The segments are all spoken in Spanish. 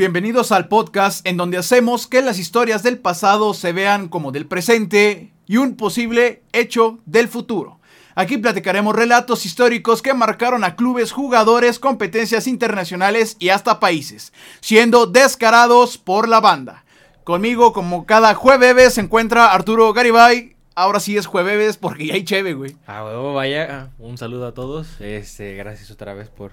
Bienvenidos al podcast en donde hacemos que las historias del pasado se vean como del presente y un posible hecho del futuro. Aquí platicaremos relatos históricos que marcaron a clubes, jugadores, competencias internacionales y hasta países, siendo descarados por la banda. Conmigo, como cada jueves, se encuentra Arturo Garibay. Ahora sí es jueves porque ya hay cheve, güey. Ah, vaya. Un saludo a todos. Este, gracias otra vez por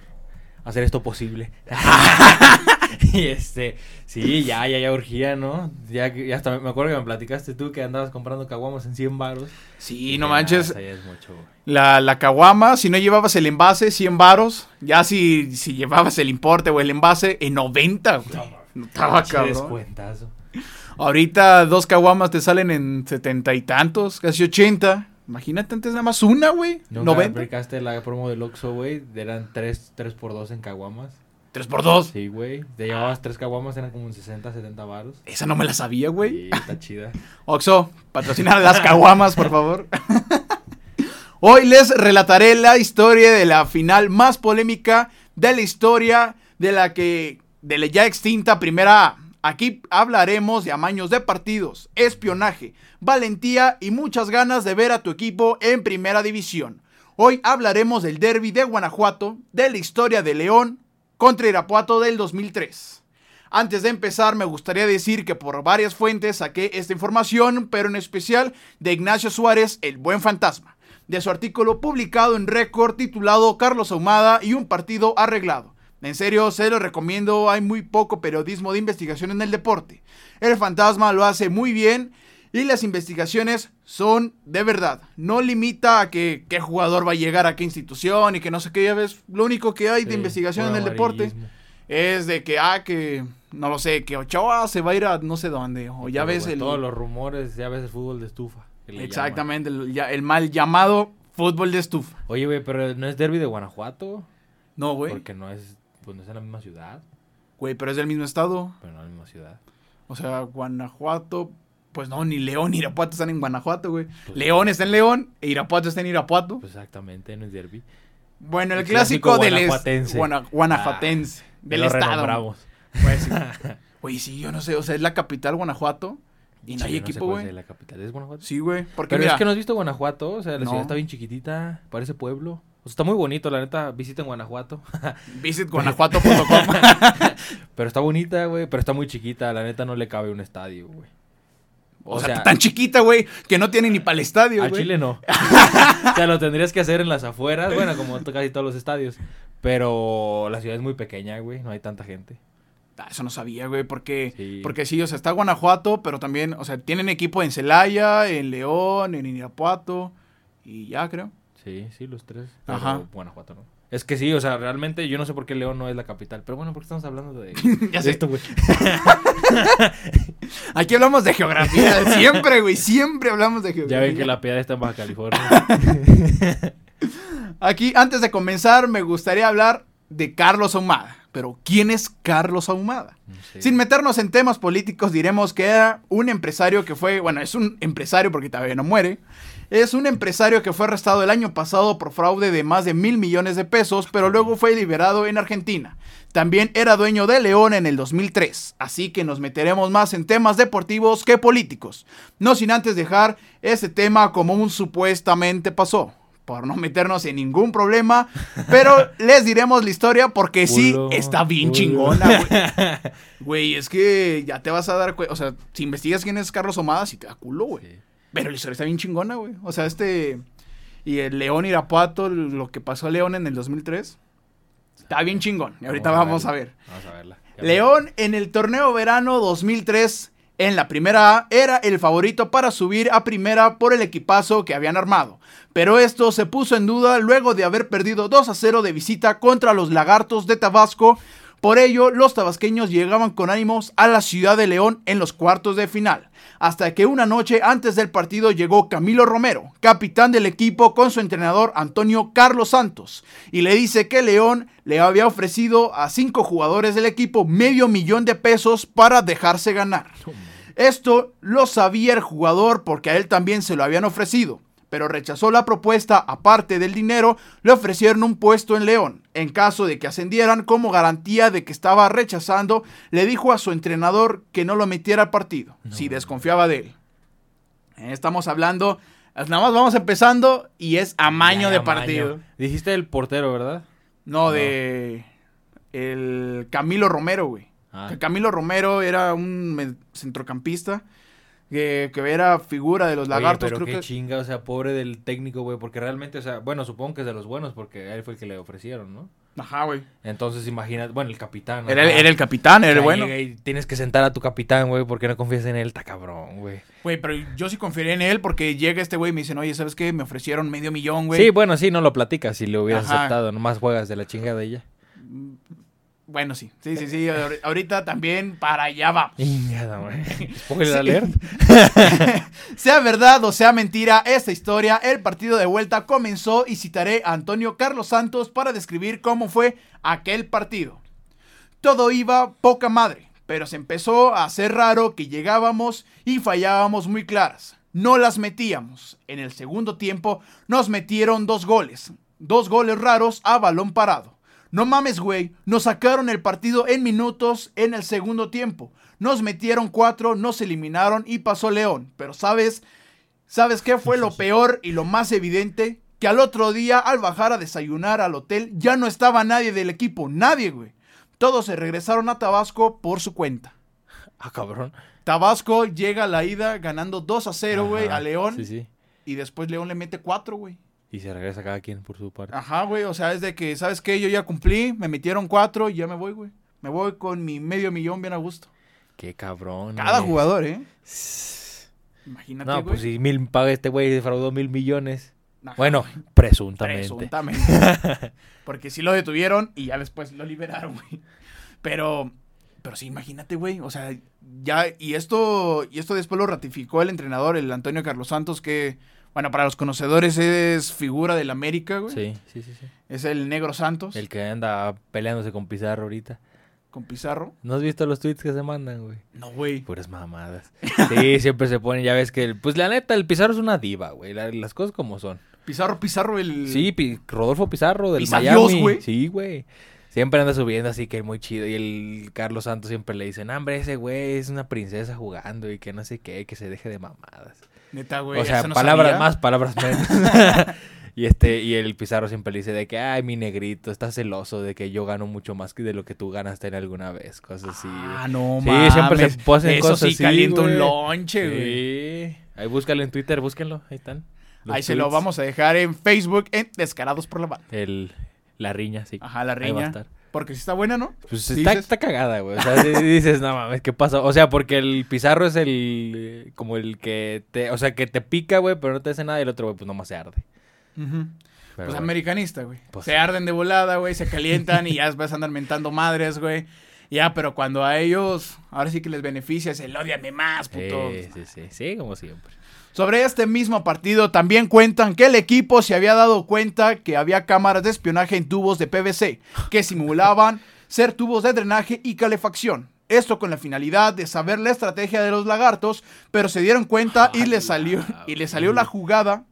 hacer esto posible. y este, sí, ya, ya, ya urgía, ¿no? Ya, ya hasta me acuerdo que me platicaste tú que andabas comprando caguamas en 100 varos. Sí, Y no ya, manches. esa ya es mucho, güey. La, la caguama, si no llevabas el envase, 100 varos. Ya si, si llevabas el importe o el envase, en 90, güey. No estaba cabrón. descuentazo. Ahorita dos caguamas te salen en setenta y tantos, casi 80. Imagínate antes nada más una, güey. ¿Nunca 90. aplicaste la promo del Oxxo, güey? Eran 3, 3 por 2 en caguamas. 3 por 2 Sí, güey. Te llevabas 3 caguamas, eran como en 60, 70 varos. Esa no me la sabía, güey. Sí, está chida. Oxo, patrocina las caguamas, por favor. Hoy les relataré la historia de la final más polémica de la historia de la que de la ya extinta primera. Aquí hablaremos de amaños de partidos, espionaje, valentía y muchas ganas de ver a tu equipo en primera división. Hoy hablaremos del derby de Guanajuato, de la historia de León contra Irapuato del 2003. Antes de empezar, me gustaría decir que por varias fuentes saqué esta información, pero en especial de Ignacio Suárez, el buen fantasma, de su artículo publicado en Récord titulado Carlos Ahumada y un partido arreglado. En serio, se lo recomiendo, hay muy poco periodismo de investigación en el deporte. El fantasma lo hace muy bien y las investigaciones son de verdad. No limita a que qué jugador va a llegar a qué institución y que no sé qué, ya ves, lo único que hay de Sí, investigación en el deporte es de que, ah, que, no lo sé, que Ochoa se va a ir a no sé dónde, o ya Pero, ves el... Todos los rumores, ya ves el fútbol de estufa. Exactamente, el, ya- el mal llamado fútbol de estufa. Oye, güey, pero no es derby de Guanajuato. No, güey. Porque no es, pues no es en la misma ciudad. Güey, pero es del mismo estado. Pero no en la misma ciudad. O sea, Guanajuato, pues no, ni León ni Irapuato están en Guanajuato, güey. Pues- León está en León e Irapuato está en Irapuato. Pues exactamente, no es derby. bueno, el, el clásico, clásico del guanajuatense. guana- guanajuatense, Ah, del lo estado. Pues sí. Oye, sí, yo no sé, o sea, es la capital Guanajuato y no Sí, hay sé equipo, güey. es La capital es Guanajuato. Sí, güey, Pero mira, es que no has visto Guanajuato, o sea, la No. ciudad está bien chiquitita, parece pueblo. Sea, está muy bonito, la neta, visiten Guanajuato. visitguanajuato.com. pero está bonita, güey, pero está muy chiquita, la neta no le cabe un estadio, güey. O, sea, tan chiquita, güey, que no tiene ni para el estadio, Al güey. Chile no. o sea, lo tendrías que hacer en las afueras, bueno, como casi todos los estadios. Pero la ciudad es muy pequeña, güey, no hay tanta gente. Ah, eso no sabía, güey, porque, Sí. porque sí, o sea, está Guanajuato, pero también, o sea, tienen equipo en Celaya, en León, en Irapuato y ya, creo. Sí, sí, los tres. Ajá. Guanajuato no. Es que sí, o sea, realmente yo no sé por qué León no es la capital. Pero bueno, ¿por qué estamos hablando de, Ya de sé. esto, güey? Aquí hablamos de geografía, siempre, güey, siempre hablamos de Ya geografía. ven que la piedad está en Baja California. Aquí, antes de comenzar, me gustaría hablar de Carlos Ahumada. Pero, ¿quién es Carlos Ahumada? Sin meternos en temas políticos, diremos que era un empresario que fue, bueno, es un empresario porque todavía no muere. Es un empresario que fue arrestado el año pasado por fraude de más de mil millones de pesos, pero luego fue liberado en Argentina. También era dueño de León en el 2003, así que nos meteremos más en temas deportivos que políticos. No sin antes dejar ese tema como un supuestamente pasó, por no meternos en ningún problema, pero les diremos la historia porque sí está bien chingona, güey. Güey, es que ya te vas a dar cuenta. O sea, si investigas quién es Carlos Omada, sí te da culo, güey. Sí. Pero la historia está bien chingona, güey. O sea, este. Y el León Irapuato, lo que pasó a León en el 2003. Está bien chingón. Y ahorita vamos a ver. Vamos a verla. León en el torneo verano 2003 en la primera A era el favorito para subir a primera por el equipazo que habían armado. Pero esto se puso en duda luego de haber perdido 2 a 0 de visita contra los Lagartos de Tabasco. Por ello, los tabasqueños llegaban con ánimos a la ciudad de León en los cuartos de final. Hasta que una noche antes del partido llegó Camilo Romero, capitán del equipo con su entrenador Antonio Carlos Santos, y le dice que León le había ofrecido a cinco jugadores del equipo medio millón de pesos para dejarse ganar. Esto lo sabía el jugador porque a él también se lo habían ofrecido. pero rechazó la propuesta, aparte del dinero, le ofrecieron un puesto en León. En caso de que ascendieran, como garantía de que estaba rechazando, le dijo a su entrenador que no lo metiera al partido, si desconfiaba de él. Estamos hablando, nada más vamos empezando y es amaño Ya, de amaño. partido. Dijiste el portero, ¿verdad? No, No. de el Camilo Romero, güey. Ah. Camilo Romero era un centrocampista que, que era figura de los Oye, lagartos, pero creo qué que chinga, o sea, pobre del técnico, güey, porque realmente, o sea, bueno, supongo que es de los buenos, porque él fue el que le ofrecieron, ¿no? Ajá, güey. Entonces, imagina, bueno, el capitán. Era, el- era el capitán, era el bueno. y tienes que sentar a tu capitán, güey, porque no confías en él, está cabrón, güey. Güey, pero yo sí confiaría en él porque llega este güey y me dicen, oye, ¿sabes qué? Me ofrecieron medio millón, güey. Sí, bueno, sí, no lo platicas si lo hubieras Ajá. aceptado, nomás juegas de la chingada de ella. Bueno, sí. Sí, sí, sí. ahor- Ahorita también para allá vamos. Spoiler alert. Sea verdad o sea mentira esta historia, el partido de vuelta comenzó y citaré a Antonio Carlos Santos para describir cómo fue aquel partido. Todo iba poca madre, pero se empezó a hacer raro que llegábamos y fallábamos muy claras. No las metíamos. En el segundo tiempo nos metieron dos goles. Dos goles raros a balón parado. No mames, güey. Nos sacaron el partido en minutos en el segundo tiempo. Nos metieron cuatro, nos eliminaron y pasó León. Pero sabes, ¿sabes qué fue lo peor y lo más evidente? Que al otro día, al bajar a desayunar al hotel, ya no estaba nadie del equipo. Nadie, güey. Todos se regresaron a Tabasco por su cuenta. Ah, cabrón. Tabasco llega a la ida ganando 2 a 0, güey, a León. Sí, sí. Y después León le mete 4, güey. Y se regresa cada quien por su parte. Ajá, güey. O sea, es de que, ¿sabes qué? Yo ya cumplí, me metieron 4 y ya me voy, güey. Me voy con mi medio millón bien a gusto. Qué cabrón. Cada güey. jugador, ¿eh? Imagínate, No, güey. pues si mil paga este güey defraudó mil millones. Ajá, Bueno, presuntamente. Presuntamente. Porque sí lo detuvieron y ya después lo liberaron, güey. Pero, pero sí, imagínate, güey. O sea, ya, y esto, y esto después lo ratificó el entrenador, el Antonio Carlos Santos, que, bueno, para los conocedores es figura del América, güey. Sí, sí, sí, sí. Es el Negro Santos, El que anda peleándose con Pizarro ahorita. con Pizarro. ¿No has visto los tweets que se mandan, güey? No, güey. Puras mamadas. Sí, siempre se ponen, ya ves que, el- pues la neta, el Pizarro es una diva, güey. la- las cosas como son. Pizarro, Pizarro, el... Sí, Pi- Rodolfo Pizarro del Pisadios, Miami. güey. Sí, güey. Siempre anda subiendo así que muy chido. Y el Carlos Santos siempre le dice, "No, hombre, ese güey es una princesa jugando y que no sé qué, que se deje de mamadas. Neta, güey. o sea, no palabras sabía. más, palabras menos. y este, y el Pizarro siempre le dice de que, ay, mi negrito, estás celoso de que yo gano mucho más que de lo que tú ganaste en alguna vez. Cosas así. Ah, no, Sí, mames. siempre se ponen Eso cosas sí así, calienta un lonche, güey. Sí. Ahí búscalo en Twitter, búsquenlo, ahí están. Los Ahí se lo vamos a dejar en Facebook en Descarados por la Banda. El, la riña, sí. Ajá, la Ahí va a riña. estar. Porque si está buena, ¿no? Pues está, está cagada, güey. O sea, sí dices, no mames, ¿qué pasa? O sea, porque el Pizarro es el. Como el que te. O sea, que te pica, güey, pero no te hace nada. Y el otro, güey, pues nomás se arde. Pero Pues americanista, güey. Pues se arden de volada, güey, se calientan y ya después andan mentando madres, güey. Ya, pero cuando a ellos, ahora sí que les beneficia, es el odiame más, puto. Sí, sí, sí, sí, como siempre. Sobre este mismo partido también cuentan que el equipo se había dado cuenta que había cámaras de espionaje en tubos de PVC que simulaban ser tubos de drenaje y calefacción. Esto con la finalidad de saber la estrategia de los lagartos, pero se dieron cuenta y le salió y le salió la jugada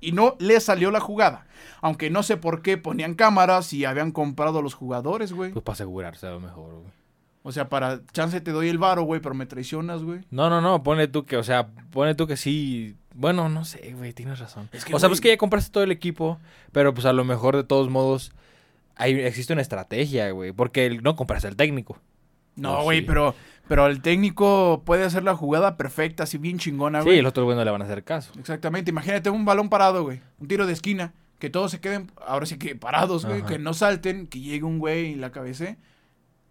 y no le salió la jugada. Aunque no sé por qué ponían cámaras y habían comprado los jugadores, güey. Pues para asegurarse a lo mejor, güey. O sea, para chance te doy el varo, güey, pero me traicionas, güey. No, no, no, pone tú que, o sea, pone tú que sí. Bueno, no sé, güey, tienes razón. Es que, o sea, güey- pues que ya compraste todo el equipo, pero pues a lo mejor de todos modos hay, existe una estrategia, güey, porque el- no compraste al técnico. No, güey, sí. pero, pero el técnico puede hacer la jugada perfecta, así bien chingona, Sí, güey. el otro güey no le van a hacer caso. Exactamente, imagínate un balón parado, güey. Un tiro de esquina. Que todos se queden, ahora sí que parados, güey. Ajá. Que no salten, que llegue un güey y la cabece.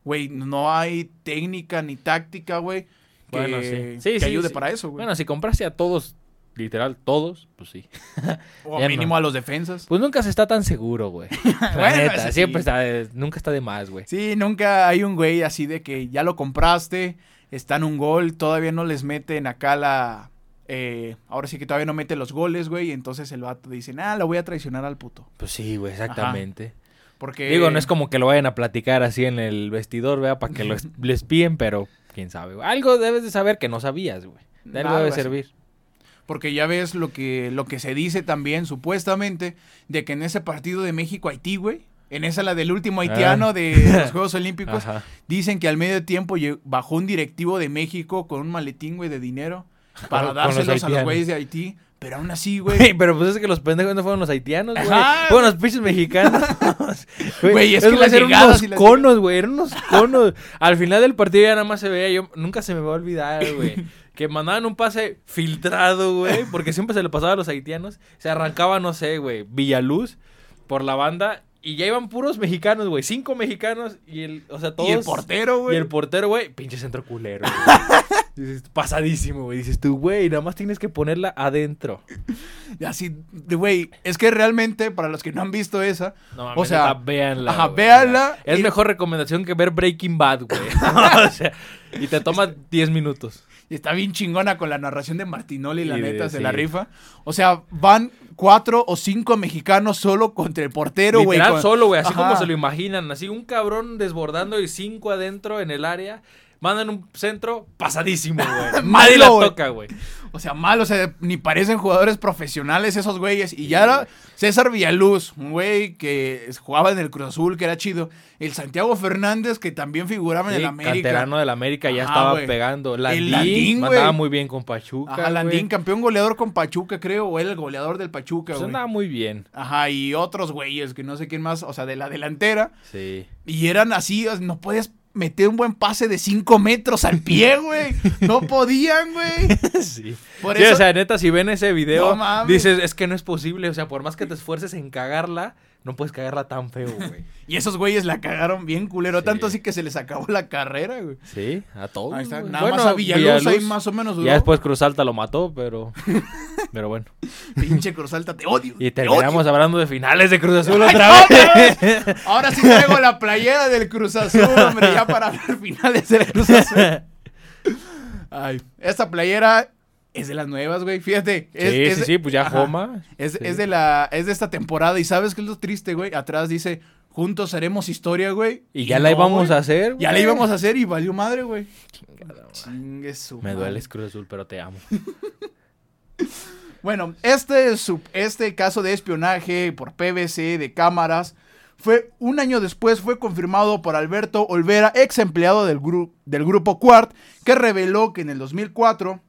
Güey, no hay técnica ni táctica, güey. Que, Bueno, sí. Sí, que sí, ayude para eso, güey. Bueno, si compraste a todos, literal, todos, pues sí. o mínimo no. a los defensas. Pues nunca se está tan seguro, güey. Bueno, neta, siempre está, de- nunca está de más, güey. Sí, nunca hay un güey así de que ya lo compraste, está en un gol, todavía no les meten acá la... eh, ahora sí que todavía no mete los goles, güey. Y entonces el vato dice, ah, lo voy a traicionar al puto. Pues sí, güey, exactamente. Porque... Digo, no es como que lo vayan a platicar así en el vestidor, vea, para que lo es- les píen, pero quién sabe, güey. Algo debes de saber que no sabías, güey. De algo debe así. servir. Porque ya ves lo que, lo que se dice también, supuestamente, de que en ese partido de México-Haití, güey, en esa la del último haitiano Ah. de los Juegos Olímpicos, dicen que al medio tiempo bajó un directivo de México con un maletín, güey, de dinero para dárselos a los güeyes de Haití. Pero aún así, güey. Pero pues es que los pendejos no fueron los haitianos, güey. Fueron los pinches mexicanos. Güey, es Esos que las eran unos las- conos, güey. Eran unos conos. Al final del partido ya nada más se veía. Yo nunca se me va a olvidar, güey. Que mandaban un pase filtrado, güey. Porque siempre se le pasaba a los haitianos. Se arrancaba, no sé, güey, Villaluz por la banda. Y ya iban puros mexicanos, güey. Cinco mexicanos. Y el, o sea, todos. y el portero, Y güey. el portero, güey, pinche centro culero. Dices, pasadísimo, güey. Dices tú, güey, nada más tienes que ponerla adentro. Así, de güey, es que realmente, para los que no han visto esa, No mames, O sea, neta, véanla. ajá, véanla Es y- mejor recomendación que ver Breaking Bad, güey. o sea, y te toma 10 minutos. y está bien chingona con la narración de Martinoli, la Y de- neta, se sí. la rifa. O sea, van cuatro o cinco mexicanos solo contra el portero, güey. Con- solo, güey, así Ajá. como se lo imaginan. Así un cabrón desbordando y cinco adentro en el área. Mandan un centro pasadísimo, güey. Nadie la toca, güey. O sea, mal, o sea, ni parecen jugadores profesionales esos güeyes. Y ya era César Villaluz, un güey que jugaba en el Cruz Azul, que era chido. El Santiago Fernández, que también figuraba en el América. canterano del América ya estaba pegando. El Landín, güey. muy bien con Pachuca, Ajá. Landín, campeón goleador con Pachuca, creo, o era el goleador del Pachuca, Pues güey. andaba muy bien. Ajá, y otros güeyes, que no sé quién más, o sea, de la delantera. Sí. Y eran así, no puedes meter un buen pase de 5 metros al pie, güey. No podían, güey. sí. Por Sí, eso, o sea, neta, si ven ese video, No dices, es que no es posible. O sea, por más que te esfuerces en cagarla, no puedes cagarla tan feo, güey. y esos güeyes la cagaron bien culero, Sí. tanto así que se les acabó la carrera, güey. Sí, a todos. Ahí está, nada Bueno, más a Villaluz, ahí más o menos duró. Ya después Cruz Alta lo mató, pero. pero bueno. Pinche Cruz Alta, te odio. Y te terminamos hablando de finales de Cruz Azul otra vez. Ahora sí traigo la playera del Cruz Azul, hombre, ya para ver finales del Cruz Azul. Ay, esta playera es de las nuevas, güey. Fíjate. Es, sí, es sí, de- sí, pues ya Ajá. Joma. Es, Sí. es de la, es de esta temporada. Y sabes qué es lo triste, güey. Atrás dice, juntos haremos historia, güey. Y ya la no, íbamos güey. a hacer. Ya la íbamos a hacer y valió madre, güey. Chingue su Me dueles Cruz Azul, pero te amo. Bueno, este, este caso de espionaje por PVC de cámaras fue un año después fue confirmado por Alberto Olvera, ex empleado del, gru- del grupo Quart, que reveló que en el 2004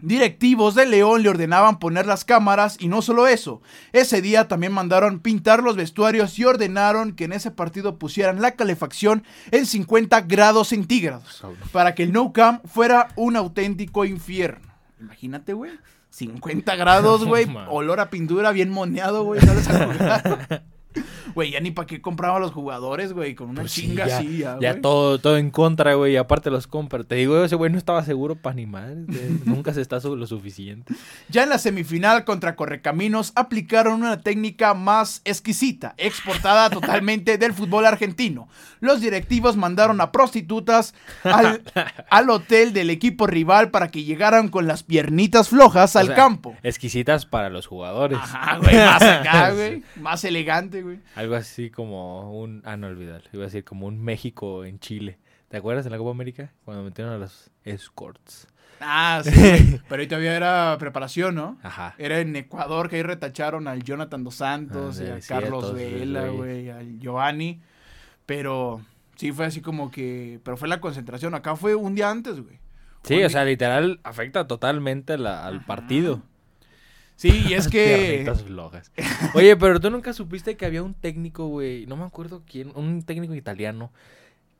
directivos de León le ordenaban poner las cámaras y no solo eso, ese día también mandaron pintar los vestuarios y ordenaron que en ese partido pusieran la calefacción en 50 grados centígrados para que el No Cam fuera un auténtico infierno. Imagínate, güey. 50 grados, güey. Olor a pintura bien moneado, güey. a. Güey, ya ni para qué compraban los jugadores, güey. Con una Pues sí, chinga ya, así, ya, todo, todo en contra, güey. Y aparte los compra. Te digo, ese güey no estaba seguro para ni madre. Nunca se está sobre lo suficiente. Ya en la semifinal contra Correcaminos aplicaron una técnica más exquisita, exportada totalmente del fútbol argentino. Los directivos mandaron a prostitutas al, al hotel del equipo rival para que llegaran con las piernitas flojas O al sea, campo. Exquisitas para los jugadores. Ajá, güey, más acá, güey. Más elegante, güey. Algo así como un. Ah, no olvidar. Iba a decir como un México en Chile. ¿Te acuerdas en la Copa América? Cuando metieron a los escorts. Ah, sí. Pero ahí todavía era preparación, ¿no? Ajá. Era en Ecuador que ahí retacharon al Jonathan Dos Santos, Ah, y a Carlos Vela, güey, al Giovanni. Pero sí fue así como que. Pero fue la concentración. Acá fue un día antes, güey. Sí, Un o sea, literal afecta totalmente la- al Ajá. partido. Sí, y es que. Flojas. Oye, pero tú nunca supiste que había un técnico, güey, no me acuerdo quién, un técnico italiano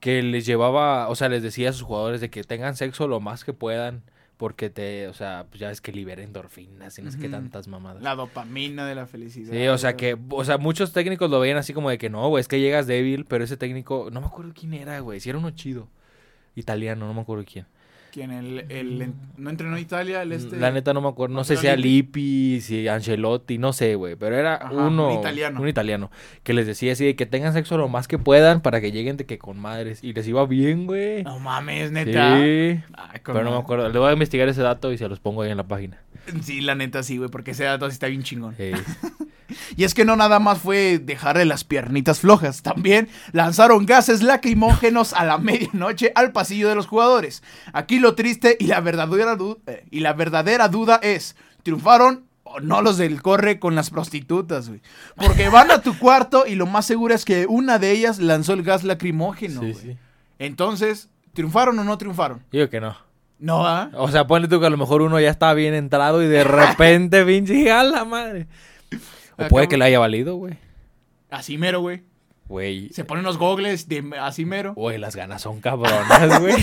que les llevaba, o sea, les decía a sus jugadores de que tengan sexo lo más que puedan porque te, o sea, pues ya es que libera endorfinas y no sé qué tantas mamadas. La dopamina de la felicidad. Sí, o sea que, o sea, muchos técnicos lo veían así como de que no, güey, es que llegas débil, pero ese técnico, no me acuerdo quién era, güey, si era uno chido, italiano, no me acuerdo quién. ¿Quién? El, el- ¿No entrenó en Italia el este? La neta no me acuerdo, no sé ¿Antonio si era Lippi? Si Ancelotti, no sé, güey, pero era Ajá, uno, un italiano. un italiano, que les decía así de que tengan sexo lo más que puedan para que lleguen de que con madres, y les iba bien, güey. No mames, Sí, neta. Ay, pero no me acuerdo, le voy a investigar ese dato y se los pongo ahí en la página. Sí, la neta sí, güey, porque ese dato sí está bien chingón. Sí. Y es que no nada más fue dejarle las piernitas flojas, también lanzaron gases lacrimógenos a la medianoche al pasillo de los jugadores. Aquí lo triste y la verdadera, du- eh, y la verdadera duda es, ¿triunfaron o no los del corre con las prostitutas, güey? Porque van a tu cuarto y lo más seguro es que una de ellas lanzó el gas lacrimógeno, Sí, güey. sí. Entonces, ¿triunfaron o no triunfaron? Digo que no. No, ¿ah? O sea, ponle tú que a lo mejor uno ya está bien entrado y de repente, pinche, a la madre. O puede que le haya valido, güey. Así mero, güey. Güey. Se ponen los gogles de así mero. Güey, las ganas son cabronas, güey.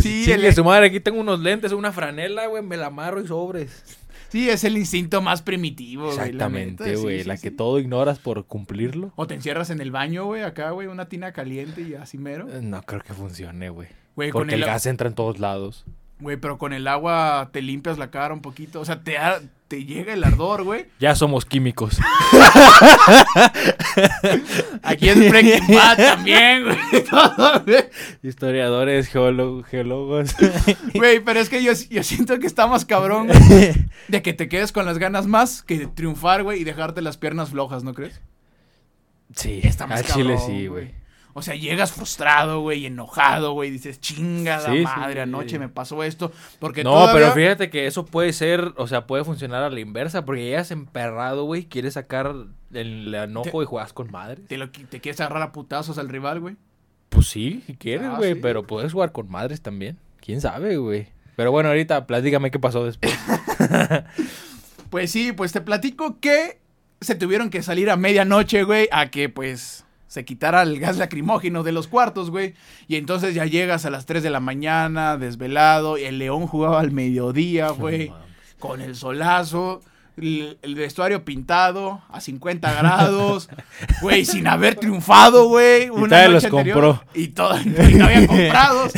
Sí, el- el... su madre, aquí tengo unos lentes, una franela, güey, me la amarro y sobres. Sí, es el instinto más primitivo, güey. la Exactamente, güey, sí, la sí. que todo ignoras por cumplirlo. O te encierras en el baño, güey, acá, güey, una tina caliente y así mero. No creo que funcione, güey. Con Porque el, el gas entra en todos lados. Güey, pero con el agua te limpias la cara un poquito. O sea, te, ha- te llega el ardor, güey. Ya somos químicos. Aquí es Breaking Bad también, güey. Todo, güey. Historiadores, geólogo- geólogos. Güey, pero es que yo, yo siento que está más cabrón, güey, de que te quedes con las ganas más que triunfar, güey, y dejarte las piernas flojas, ¿no crees? sí, Está más al chile cabrón, sí, güey. O sea, llegas frustrado, güey, enojado, güey, dices, chingada Sí, sí, madre, anoche sí. me pasó esto. Porque No, todavía- pero fíjate que eso puede ser, o sea, puede funcionar a la inversa, porque llegas emperrado, güey, quieres sacar el enojo Te- y juegas con madres. te, lo te quieres agarrar a putazos al rival, güey. Pues sí, si quieres, Ah, güey, pero puedes jugar con madres también. ¿Quién sabe, güey? Pero bueno, ahorita platícame qué pasó después. Pues sí, pues te platico que se tuvieron que salir a medianoche, güey, a que pues se quitara el gas lacrimógeno de los cuartos, güey. Y entonces ya llegas a las 3 de la mañana, desvelado, y el León jugaba al mediodía, güey, con el solazo. El, el vestuario pintado a 50 grados, güey, sin haber triunfado, güey. una noche los anterior, compró. Y, todo, y no había comprados.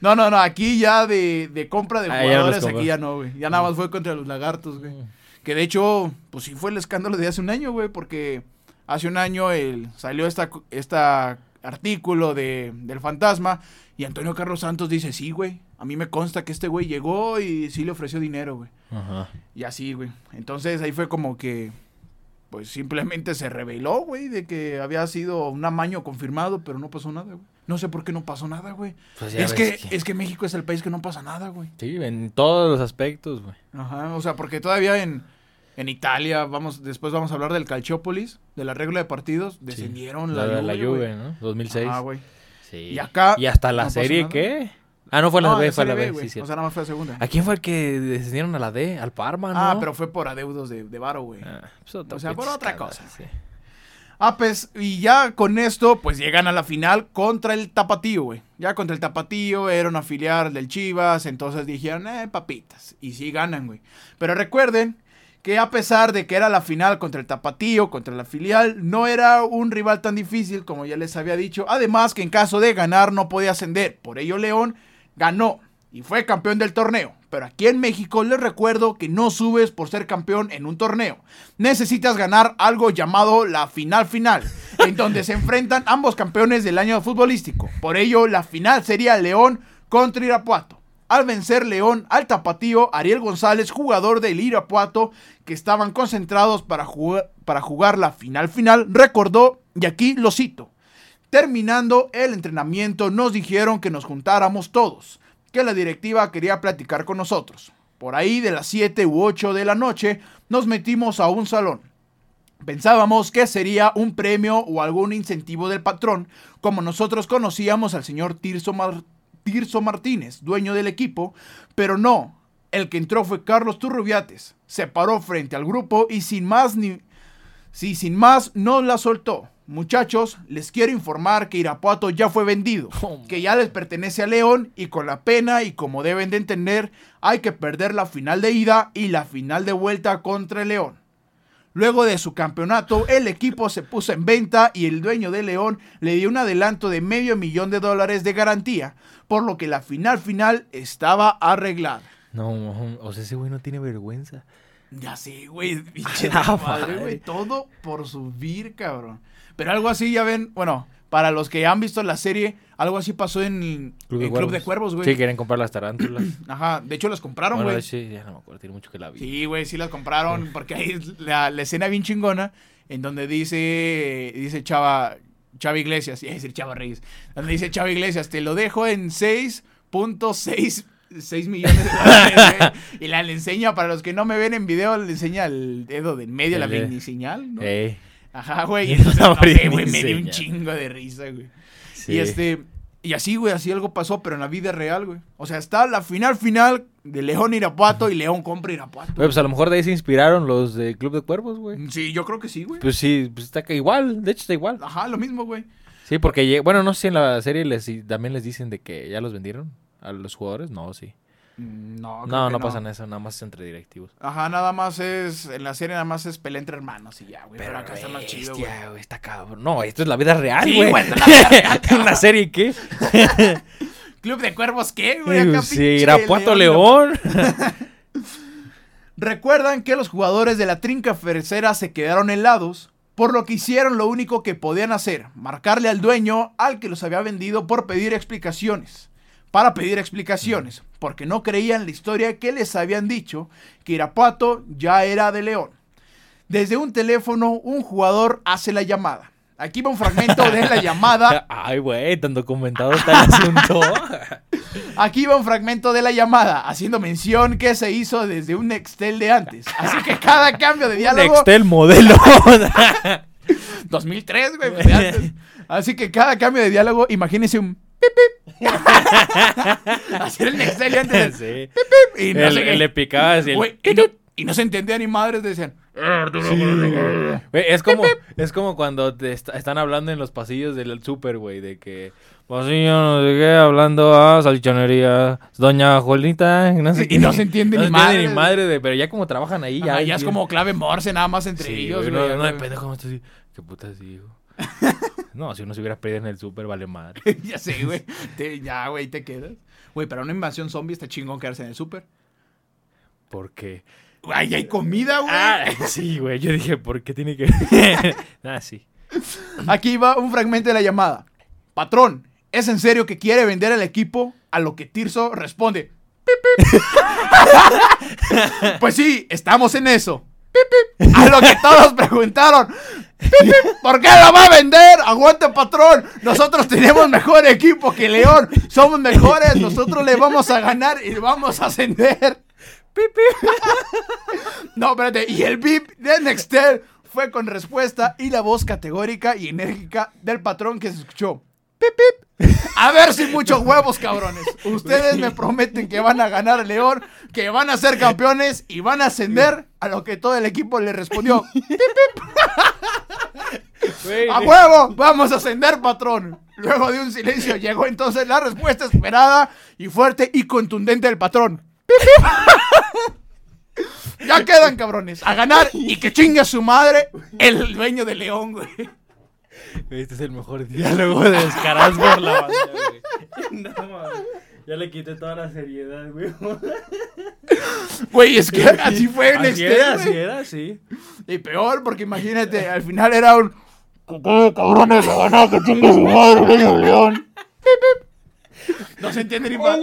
No, no, no, aquí ya de, de compra de Ah, jugadores, aquí ya no, güey. Ya nada más fue contra los lagartos, güey. Que de hecho, pues sí fue el escándalo de hace un año, güey, porque hace un año el, salió esta, esta artículo de, del fantasma y Antonio Carlos Santos dice, sí, güey, a mí me consta que este güey llegó y sí le ofreció dinero, güey. Ajá. Y así, güey. Entonces ahí fue como que, pues simplemente se reveló, güey, de que había sido un amaño confirmado, pero no pasó nada, güey. No sé por qué no pasó nada, güey. Pues Es que, ves es que México es el país que no pasa nada, güey. Sí, en todos los aspectos, güey. Ajá, o sea, porque todavía en, en Italia, vamos, después vamos a hablar del Calciópolis, de la regla de partidos, descendieron La, la, la, Juve. ¿no? 2006. Ah, güey. sí. Y acá Y hasta la no serie. ¿qué? Ah, no fue la No, B, fue la B, B, sí, sí. O sea, nada más fue la segunda. ¿A quién fue el que descendieron a la D? Al Parma, ¿no? Ah, pero fue por adeudos de, de varo, güey. Ah, pues O sea, por otra cosa. sí. Ah, pues, y ya con esto, pues llegan a la final contra el Tapatío, güey. Ya contra el Tapatío, era una filial del Chivas, entonces dijeron, eh, papitas. Y sí ganan, güey. Pero recuerden que a pesar de que era la final contra el Tapatío, contra la filial, no era un rival tan difícil como ya les había dicho. Además que en caso de ganar no podía ascender. Por ello León ganó y fue campeón del torneo. Pero aquí en México les recuerdo que no subes por ser campeón en un torneo. Necesitas ganar algo llamado la final final, en donde se enfrentan ambos campeones del año futbolístico. Por ello, la final sería León contra Irapuato. Al vencer León al tapatío, Ariel González, jugador del Irapuato, que estaban concentrados para jugar, la final final, recordó, y aquí lo cito, Terminando el entrenamiento nos dijeron que nos juntáramos todos, que la directiva quería platicar con nosotros. Por ahí de las 7 u 8 de la noche nos metimos a un salón. Pensábamos que sería un premio o algún incentivo del patrón, como nosotros conocíamos al señor Tirso, Mar- Tirso Martínez, dueño del equipo, pero no, el que entró fue Carlos Turrubiates. Se paró frente al grupo y sin más ni... Sí, sin más, no la soltó. Muchachos, les quiero informar que Irapuato ya fue vendido, que ya les pertenece a León y con la pena y como deben de entender, hay que perder la final de ida y la final de vuelta contra el León. Luego de su campeonato, el equipo se puso en venta y el dueño de León le dio un adelanto de medio millón de dólares de garantía, por lo que la final final estaba arreglada. No, o sea, ese güey no tiene vergüenza. Ya sé, güey, madre. güey, todo por subir, cabrón. Pero algo así, ya ven, bueno, para los que han visto la serie, algo así pasó en el Club de, Cuervos, güey. Sí, quieren comprar las tarántulas. Ajá, de hecho las compraron, Bueno, güey. sí, ya no me acuerdo, tiene mucho que la vi. Sí, güey, sí las compraron, porque ahí es la, la escena bien chingona, en donde dice, dice Chava, Chava Iglesias, iba a decir Chava Reyes, donde dice Chava Iglesias, te lo dejo en 6.6 6 millones de dólares, güey. Y la le enseña, para los que no me ven en video, le enseña el dedo de en medio, la dedo. señal, ¿no? Ey, Ajá, güey. Y entonces, no güey, me dio un chingo de risa, güey. sí. Y este, y así, güey, así algo pasó, pero en la vida real, güey. O sea, está la final final de León Irapuato y León compra Irapuato. Güey, pues a lo mejor de ahí se inspiraron los de Club de Cuervos, güey. Sí, yo creo que sí, güey. Pues sí, pues está que igual, de hecho está igual. Ajá, lo mismo, güey. Sí, porque, bueno, no sé si en la serie les, también les dicen de que ya los vendieron a los jugadores. No, sí. Mm, No, No, no pasa eso, nada más entre directivos. Ajá, nada más es, en la serie nada más es pelea entre hermanos y ya, güey. Pero, acá está más chido, güey. está cabrón. No, esto es la vida real, Sí, güey. güey, es la vida real, ¿Una serie qué? Club de Cuervos, ¿qué, güey? Acá, sí, Irapuato León. Recuerdan que los jugadores de la trinca fercera se quedaron helados, por lo que hicieron lo único que podían hacer, marcarle al dueño al que los había vendido por pedir explicaciones. Para pedir explicaciones, porque no creían la historia que les habían dicho que Irapuato ya era de León. Desde un teléfono, un jugador hace la llamada. Aquí va un fragmento de la llamada Ay, güey, tan documentado está el asunto. Aquí va un fragmento de la llamada, haciendo mención que se hizo desde un Nextel de antes. Así que cada cambio de diálogo. Nextel modelo. 2003, güey. Así que cada cambio de diálogo, imagínense un. pip, pip. Era el Nextel de antes. sí. Y no, El- sé qué. le picaba así Güey, y, no, y no se entendía ni madres, decían. Güey, es como, es como cuando te est- están hablando en los pasillos del súper, güey, de que pasillo no sé qué, hablando a salchichonería, doña Juanita, no sé Y qué. no se entiende ni No se entiende madre. ni madre, de, pero ya como trabajan ahí, ya. Ya, ya es como clave morse nada más entre Sí, ellos, güey, no, no pendejo, no así, ¿Qué putas digo? No, si uno se hubiera perdido en el súper, vale madre. ya sé, güey. Te- Ya, güey, te quedas. Güey, para una invasión zombie está chingón quedarse en el súper. Porque. Güey, hay comida, güey. Ah, sí, güey, yo dije, ¿por qué tiene que.? ah, sí. Aquí va un fragmento de la llamada. Patrón, ¿es en serio que quiere vender el equipo? A lo que Tirso responde. "Pip, pip". pues sí, estamos en eso. Pip, pip. A lo que todos preguntaron. "Pip, pip, ¿Por qué lo va a vender? Aguante, patrón. Nosotros tenemos mejor equipo que León. Somos mejores. Nosotros le vamos a ganar y vamos a ascender. No, espérate. Y el bip de Nextel fue con respuesta y la voz categórica y enérgica del patrón que se escuchó. Pip, pip. A ver si muchos huevos, cabrones. Ustedes me prometen que van a ganar a León, que van a ser campeones y van a ascender a lo que todo el equipo le respondió. Güey, ¡A huevo! ¡Vamos a ascender, patrón! Luego de un silencio llegó entonces la respuesta esperada y fuerte y contundente del patrón. ¡Pip, pip! ya quedan, cabrones, a ganar y que chingue su madre el dueño de León, güey. Este es el mejor diálogo de descarados por la banda, güey. No mames. Ya le quité toda la seriedad, güey. Güey, es que así fue en Así este, era, así era, sí. Y peor, porque imagínate, al final era un. "Que quede, cabrones, a ganar, que chingue su madre León. Pip, pip. No se entiende ni más.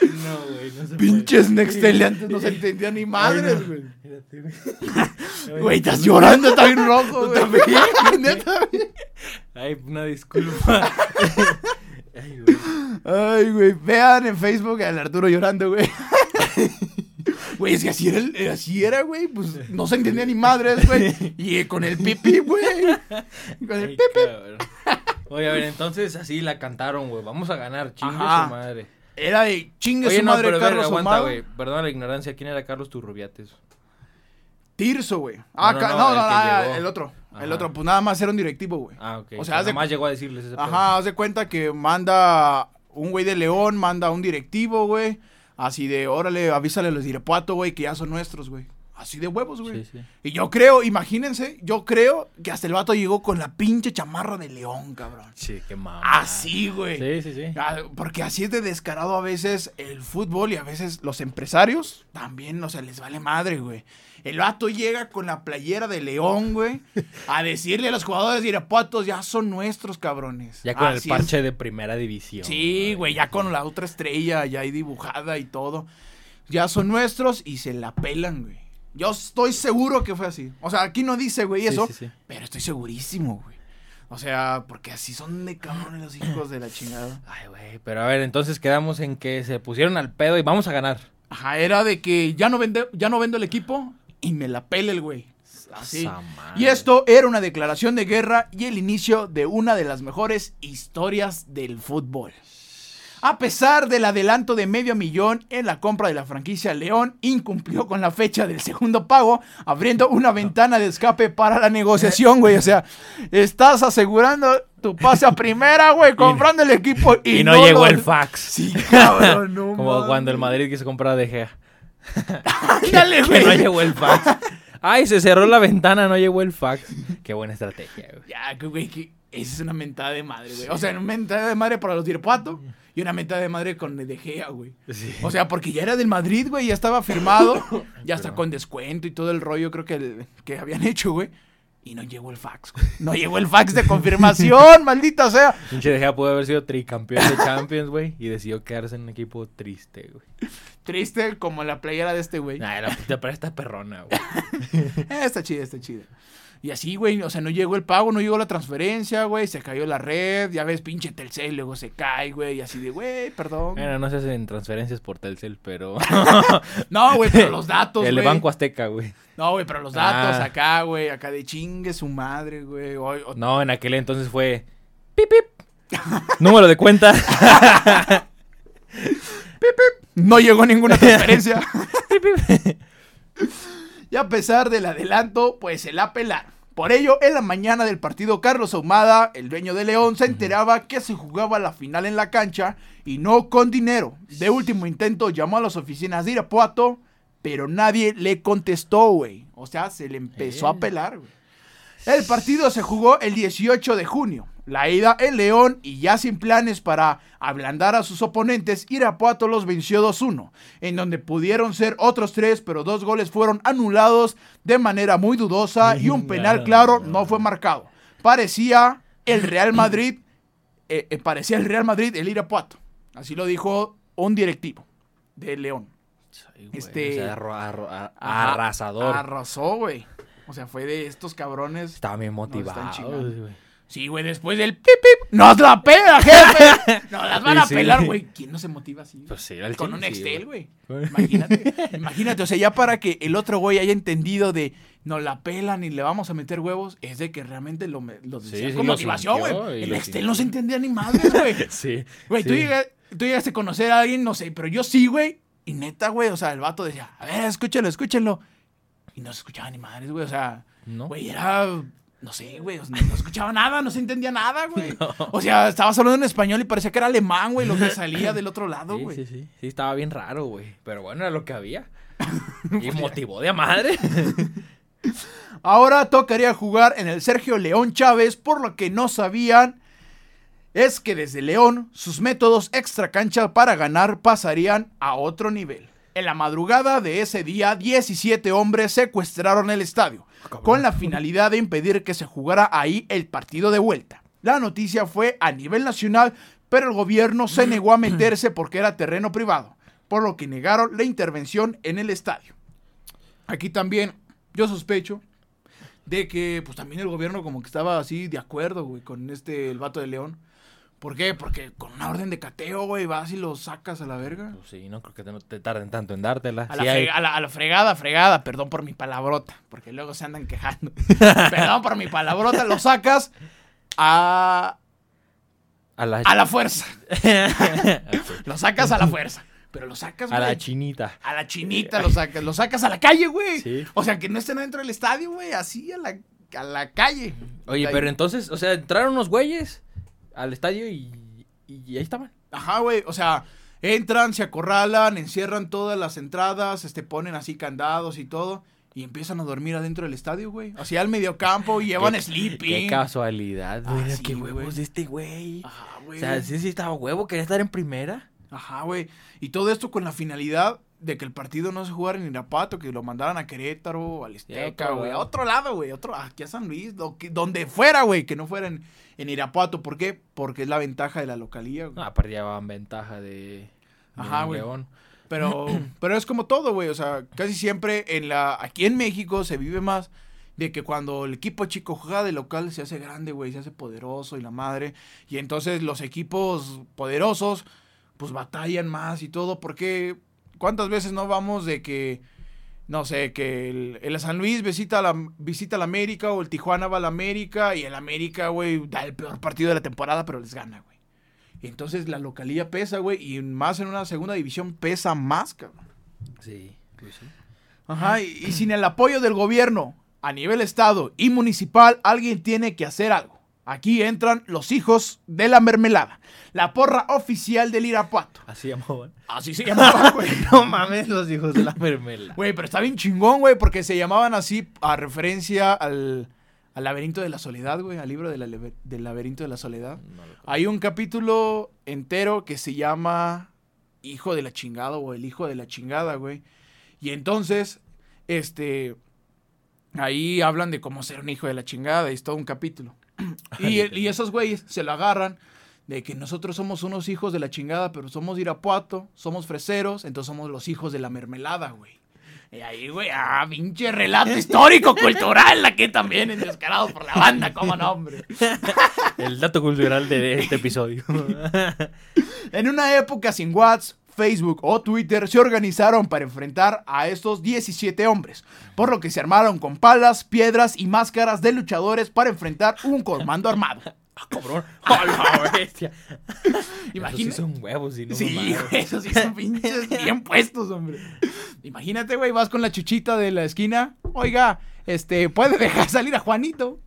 No, güey, no se Pinches Nextel antes no se entendía ni madres, güey. Espérate, güey. Güey, estás llorando, está bien rojo, güey. Neta, güey. Ay, una disculpa. Ay, güey. Ay, güey, vean en Facebook al Arturo llorando, güey. Güey, es que así era, el- así era, güey. Pues no se entendía ni madres, güey. Y con el pipi, güey. Con el Ay, pipi. cabrón. Oye, a ver, entonces así la cantaron, güey. Vamos a ganar, chingue Ajá. su madre. Era de chingue Oye, su no, madre pero ver, Carlos aguanta, güey. Perdona la ignorancia. ¿Quién era Carlos Turrubiates? Tirso, güey. Ah, No, no, no, no, el ah, el otro. El otro, pues nada más era un directivo, güey. Ah, ok. O sea, más llegó a decirles ese. Ajá, haz de cuenta que manda un güey de León, manda un directivo, güey. Así de, órale, avísale a los Irapuato, güey, que ya son nuestros, güey. Así de huevos, güey. Sí, sí. Y yo creo, imagínense, yo creo que hasta el vato llegó con la pinche chamarra de León, cabrón. Sí, qué mamá. Así, güey. Sí, sí, sí. Ah, Porque así es de descarado a veces el fútbol y a veces los empresarios también, o sea, les vale madre, güey. El vato llega con la playera de León, güey, a decirle a los jugadores Irapuatos, ya son nuestros, cabrones. Ya con el es. parche de primera división. Sí, güey, ya con la otra estrella ya ahí dibujada y todo. Ya son nuestros y se la pelan, güey. Yo estoy seguro que fue así. O sea, aquí no dice, güey, Sí, eso. sí, sí. Pero estoy segurísimo, güey. O sea, porque así son de cabrones los hijos de la chingada. Ay, güey, pero a ver, entonces quedamos en que se pusieron al pedo y vamos a ganar. Ajá, era de que ya no, vende, ya no vendo el equipo y me la pele el güey. Así. Y esto era una declaración de guerra y el inicio de una de las mejores historias del fútbol. A pesar del adelanto de medio millón en la compra de la franquicia, León incumplió con la fecha del segundo pago, abriendo una ventana de escape para la negociación, güey. O sea, estás asegurando tu pase a primera, güey, comprando el equipo y, Y, no, llegó lo- el fax. Sí, cabrón, no Como cuando el Madrid quiso comprar a De Gea. Ándale, Que no güey. llegó el fax. Ay, se cerró la ventana, no llegó el fax. Qué buena estrategia, güey. Ya, que, güey, que esa es una mentada de madre, güey. O sea, una mentada de madre para los Dirpato y una mentada de madre con De Gea, güey. Sí. O sea, porque ya era del Madrid, güey, ya estaba firmado, ya está con descuento y todo el rollo, creo que, el- que habían hecho, güey. Y no llegó el fax, güey. No llegó el fax de confirmación, maldita sea. Pinche De Gea pudo haber sido tricampeón de Champions, güey. Y decidió quedarse en un equipo triste, güey. Triste como la playera de este, güey. Nah, la puta, pero esta perrona, güey. Eh, está chida, está chida. Y así, güey, o sea, no llegó el pago, no llegó la transferencia, güey, se cayó la red, ya ves, pinche Telcel, luego se cae, güey, y así de, güey, perdón. Bueno, no se hacen transferencias por Telcel, pero... No, güey, pero los datos, el güey. Banco Azteca, güey. No, güey, pero los datos Ah. acá, güey, acá de chingue su madre, güey. o- No, en aquel entonces fue... Pip, pip. Número de cuenta. No llegó ninguna transferencia. Y a pesar del adelanto, pues se la pelaron. Por ello, en la mañana del partido, Carlos Ahumada, el dueño de León, se enteraba que se jugaba la final en la cancha y no con dinero. De último intento, llamó a las oficinas de Irapuato, pero nadie le contestó, güey. O sea, se le empezó a Eh. pelar, güey. El partido se jugó el 18 de junio. La ida en León y ya sin planes para ablandar a sus oponentes, Irapuato los venció 2-1, en donde pudieron ser otros tres, pero dos goles fueron anulados de manera muy dudosa y un penal claro no fue marcado. Parecía el Real Madrid, eh, eh, parecía el Real Madrid el Irapuato. Así lo dijo un directivo de León. Este- O sea, arrasador. Arrasó, güey. O sea, fue de estos cabrones. Estaba bien No, están motivado. chingando. Sí, güey, después del pip pip, nos la pela, jefe. Nos las van a sí. pelar, güey. ¿Quién no se motiva así? Pues sí, al Con un Excel, güey. Imagínate, imagínate, o sea, ya para que el otro güey haya entendido de nos la pelan y le vamos a meter huevos, es de que realmente lo, lo decía con motivación, güey. El Excel no se entendía ni madres, güey. Sí. Güey, tú, llegas- tú llegaste a conocer a alguien, no sé, pero yo sí, güey. Y neta, güey, o sea, el vato decía, a ver, escúchenlo, escúchenlo. Y no se escuchaba ni madres, güey, o sea, ¿No? güey, era, no sé, güey, no, escuchaba nada, no se entendía nada, güey. O sea, estabas hablando en español y parecía que era alemán, güey, lo que salía del otro lado, Sí, güey. sí, sí. Sí, estaba bien raro, güey. Pero bueno, era lo que había. y motivó de a madre. Ahora tocaría jugar en el Sergio León Chávez, por lo que no sabían es que desde León sus métodos extra cancha para ganar pasarían a otro nivel. En la madrugada de ese día, 17 hombres secuestraron el estadio, con la finalidad de impedir que se jugara ahí el partido de vuelta. La noticia fue a nivel nacional, pero el gobierno se negó a meterse porque era terreno privado, por lo que negaron la intervención en el estadio. Aquí también yo sospecho de que pues también el gobierno como que estaba así de acuerdo, güey, con este el vato de León. ¿Por qué? Porque con una orden de cateo, güey, vas y lo sacas a la verga. Pues sí, no creo que te, no te tarden tanto en dártela. A Sí la, hay- frega- a la- a la fregada, fregada, perdón por mi palabrota, porque luego se andan quejando. perdón por mi palabrota, lo sacas a, A la, a la fuerza. Lo sacas a la fuerza. Pero lo sacas, a la güey. chinita. A la chinita lo sacas, lo sacas a la calle, güey. Sí. O sea, que no estén dentro del estadio, güey, así a la, a la calle. Oye, pero entonces, o sea, entraron unos güeyes al estadio y, y ahí estaban. Ajá, güey, o sea, entran, se acorralan, encierran todas las entradas, este, ponen así candados y todo, y empiezan a dormir adentro del estadio, güey. Así al mediocampo y llevan Qué- sleeping. Qué casualidad, Ah, güey. sí, qué güey. huevos de este güey. Ajá, O güey. sea, sí, sí estaba huevo, quería estar en primera. Ajá, güey. Y todo esto con la finalidad de que el partido no se jugara en Irapato, que lo mandaran a Querétaro, al Azteca, otro güey. A otro lado, güey. Otro, aquí a San Luis, lo que- donde fuera, güey. Que no fuera en, en Irapuato. ¿Por qué? Porque es la ventaja de la localía, güey. No, aparte llevaban ventaja de, de Ajá, güey. León. Pero, pero es como todo, güey. O sea, casi siempre en la, aquí en México se vive más de que cuando el equipo chico juega de local se hace grande, güey, se hace poderoso y la madre. Y entonces los equipos poderosos, pues batallan más y todo. Porque, ¿cuántas veces no vamos de que, no sé, que el, el San Luis visita la, visita la América o el Tijuana va a la América y el América, güey, da el peor partido de la temporada, pero les gana, güey. Y entonces la localía pesa, güey, y más en una segunda división pesa más, cabrón. Sí, pues sí. Ajá, y, y sin el apoyo del gobierno a nivel estado y municipal, alguien tiene que hacer algo. Aquí entran los hijos de la mermelada, la porra oficial del Irapuato. Así llamaban. Así se llamaba, güey. No mames, los hijos de la mermela. Güey, pero está bien chingón, güey, porque se llamaban así a referencia al, al laberinto de la soledad, güey, al libro de la leve- del laberinto de la soledad. No Hay un capítulo entero que se llama Hijo de la chingada o el hijo de la chingada, güey. Y entonces, este, ahí hablan de cómo ser un hijo de la chingada y es todo un capítulo. y, el- y esos güeyes se lo agarran de que nosotros somos unos hijos de la chingada, pero somos Irapuato, somos freseros, entonces somos los hijos de la mermelada, güey. Y ahí, güey, ah, pinche relato histórico, cultural, aquí también, descarado por la banda, cómo no, hombre. El dato cultural de este episodio. En una época sin WhatsApp, Facebook o Twitter se organizaron para enfrentar a estos 17 hombres, por lo que se armaron con palas, piedras y máscaras de luchadores para enfrentar un comando armado. ah, cabrón. ¡A la bestia! Imagina- Esos sí son huevos y no Sí, güey, esos sí son pinches bien puestos, hombre. Imagínate, güey, vas con la chuchita de la esquina. Oiga, este, puede dejar salir a Juanito.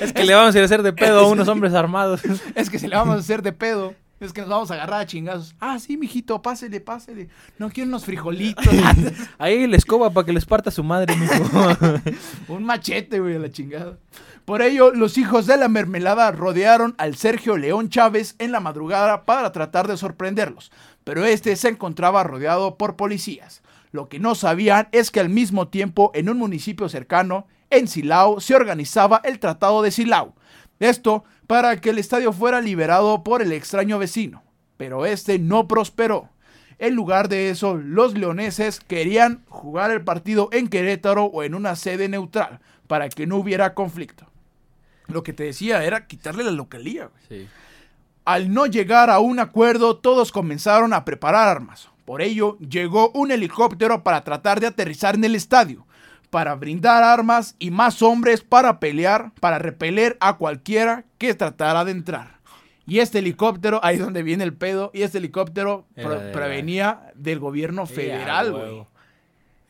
Es que le vamos a ir a hacer de pedo a unos hombres armados. Es que se le vamos a hacer de pedo. Es que nos vamos a agarrar a chingazos. Ah, sí, mijito, pásele, pásele. No quiero unos frijolitos. Ahí la escoba para que les parta su madre, mijo. Un machete, güey, a la chingada. Por ello, los hijos de la mermelada rodearon al Sergio León Chávez en la madrugada para tratar de sorprenderlos, pero este se encontraba rodeado por policías. Lo que no sabían es que al mismo tiempo, en un municipio cercano, en Silao, se organizaba el Tratado de Silao. Esto para que el estadio fuera liberado por el extraño vecino, pero este no prosperó. En lugar de eso, los leoneses querían jugar el partido en Querétaro o en una sede neutral para que no hubiera conflicto. Lo que te decía era quitarle la localía. Sí. Al no llegar a un acuerdo, todos comenzaron a preparar armas. Por ello, llegó un helicóptero para tratar de aterrizar en el estadio, para brindar armas y más hombres para pelear, para repeler a cualquiera que tratara de entrar. Y este helicóptero, ahí es donde viene el pedo, y este helicóptero Era pro- de- prevenía del gobierno federal, güey.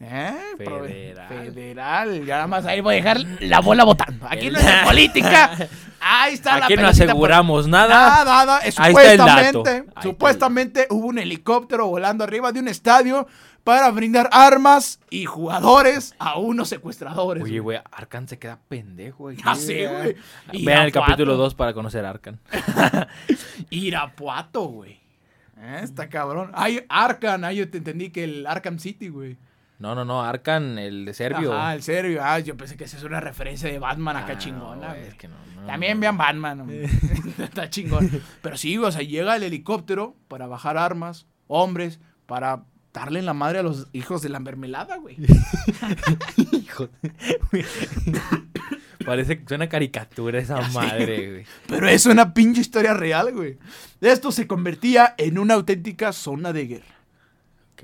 ¿Eh? Federal. Federal. Ya nada más ahí voy a dejar la bola votando. Aquí no es de política. Ahí está la Aquí no pelotita por- aseguramos nada. Nada, nada. Ahí está el dato. Supuestamente, está el supuestamente hubo un helicóptero volando arriba de un estadio para brindar armas y jugadores a unos secuestradores. Oye, güey, Arkan se queda pendejo, güey. Ya sé, güey. Vean el capítulo 2 para conocer a Arkan. Irapuato, güey. Eh, Está cabrón. Hay Arkham, ah, yo te entendí que el Arkham City, güey. No, no, no, Arkan, el de Serbio. Ajá, el serbio. Ah, yo pensé que esa es una referencia de Batman acá Ah, chingona, güey, güey. es que no, no, También no. vean Batman. Está chingón. Pero sí, o sea, llega el helicóptero para bajar armas, hombres, para darle en la madre a los hijos de la mermelada, güey. Hijo. Parece que suena caricatura esa madre, güey. Pero es una pinche historia real, güey. Esto se convertía en una auténtica zona de guerra.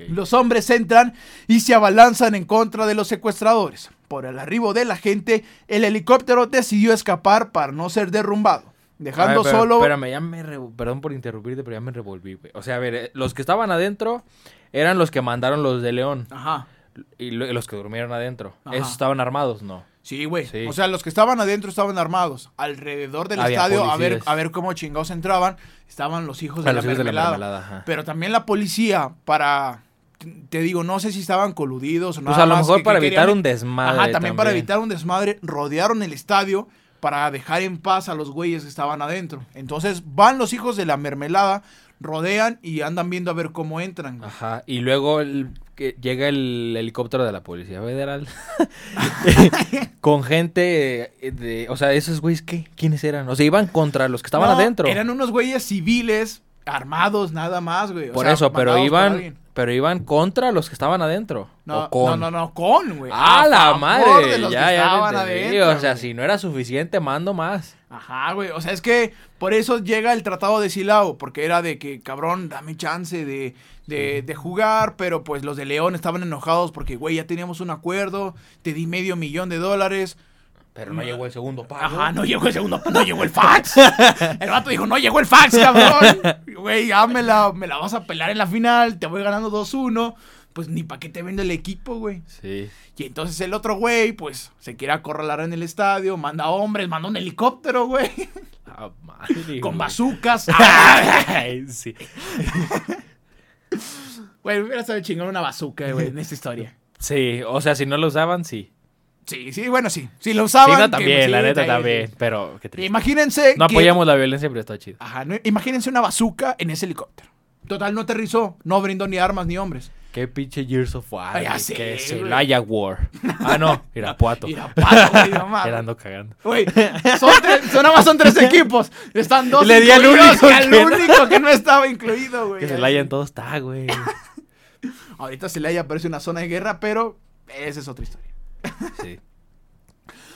Los hombres entran y se abalanzan en contra de los secuestradores. Por el arribo de la gente, el helicóptero decidió escapar para no ser derrumbado, dejando A ver, pero- solo... Espérame, ya me re- perdón por interrumpirte, pero ya me revolví, güey. O sea, a ver, eh, los que estaban adentro eran los que mandaron los de León. Ajá. Y lo- los que durmieron adentro. Ajá. ¿Esos estaban armados? No. Sí, güey. Sí. O sea, los que estaban adentro estaban armados. Alrededor del Había estadio, a ver, a ver cómo chingados entraban, estaban los hijos de, A la, de mermelada. Pero también la policía, para. Te digo, no sé si estaban coludidos o Pues nada a lo más mejor que- que para evitar querían- un desmadre. Ajá, también, para evitar un desmadre, rodearon el estadio para dejar en paz a los güeyes que estaban adentro. Entonces van los hijos de la mermelada, rodean y andan viendo a ver cómo entran. Ajá. Y luego el- que llega el helicóptero de la Policía Federal. con gente eh, de. O sea, esos güeyes, ¿qué? ¿Quiénes eran? O sea, iban contra los que estaban No, adentro. Eran unos güeyes civiles, armados, nada más, güey. O Por sea, eso, pero iban. Pero iban contra los que estaban adentro. No, o con. no, no, no, con, güey. ¡Ah, la madre! ya, ya adentro, O sea, güey. si no era suficiente, mando más. Ajá, güey. O sea, es que por eso llega el tratado de Silao, porque era de que, cabrón, dame chance de, de, de jugar, pero pues los de León estaban enojados porque, güey, ya teníamos un acuerdo, te di medio millón de dólares. Pero no llegó el segundo pago. Ajá, no llegó el segundo, no llegó el fax. El vato dijo, no llegó el fax, cabrón. Güey, ya me la, me la vas a pelar en la final, te voy ganando 2-1. Pues ni para qué te vende el equipo, güey. Sí. Y entonces el otro güey, pues, se quiere acorralar en el estadio, manda hombres, manda un helicóptero, güey. Ah, madre, Con bazucas. Sí. Güey, hubiera sabido chingar una bazooka, güey, en esta historia. Sí, o sea, si no lo usaban, sí. Sí, sí, bueno, sí. Si lo Sí, usaban. que- también, sí, la neta sí, también. sí. Pero, qué triste. Imagínense. No que- apoyamos la violencia, pero está chido. Ajá, no- imagínense una bazooka en ese helicóptero. Total, no aterrizó, no brindó ni armas ni hombres. Qué pinche Years of War. Ay, que. Celaya War. Ah, no, Irapuato. Irapuato, güey, no mames. Ando cagando. Güey, son, tres- son nada más son tres equipos. Están dos Le di al único al que no. único que no estaba incluido, güey. Que Celaya en todo está, güey. Ahorita Celaya parece una zona de guerra, pero esa es otra historia. Sí.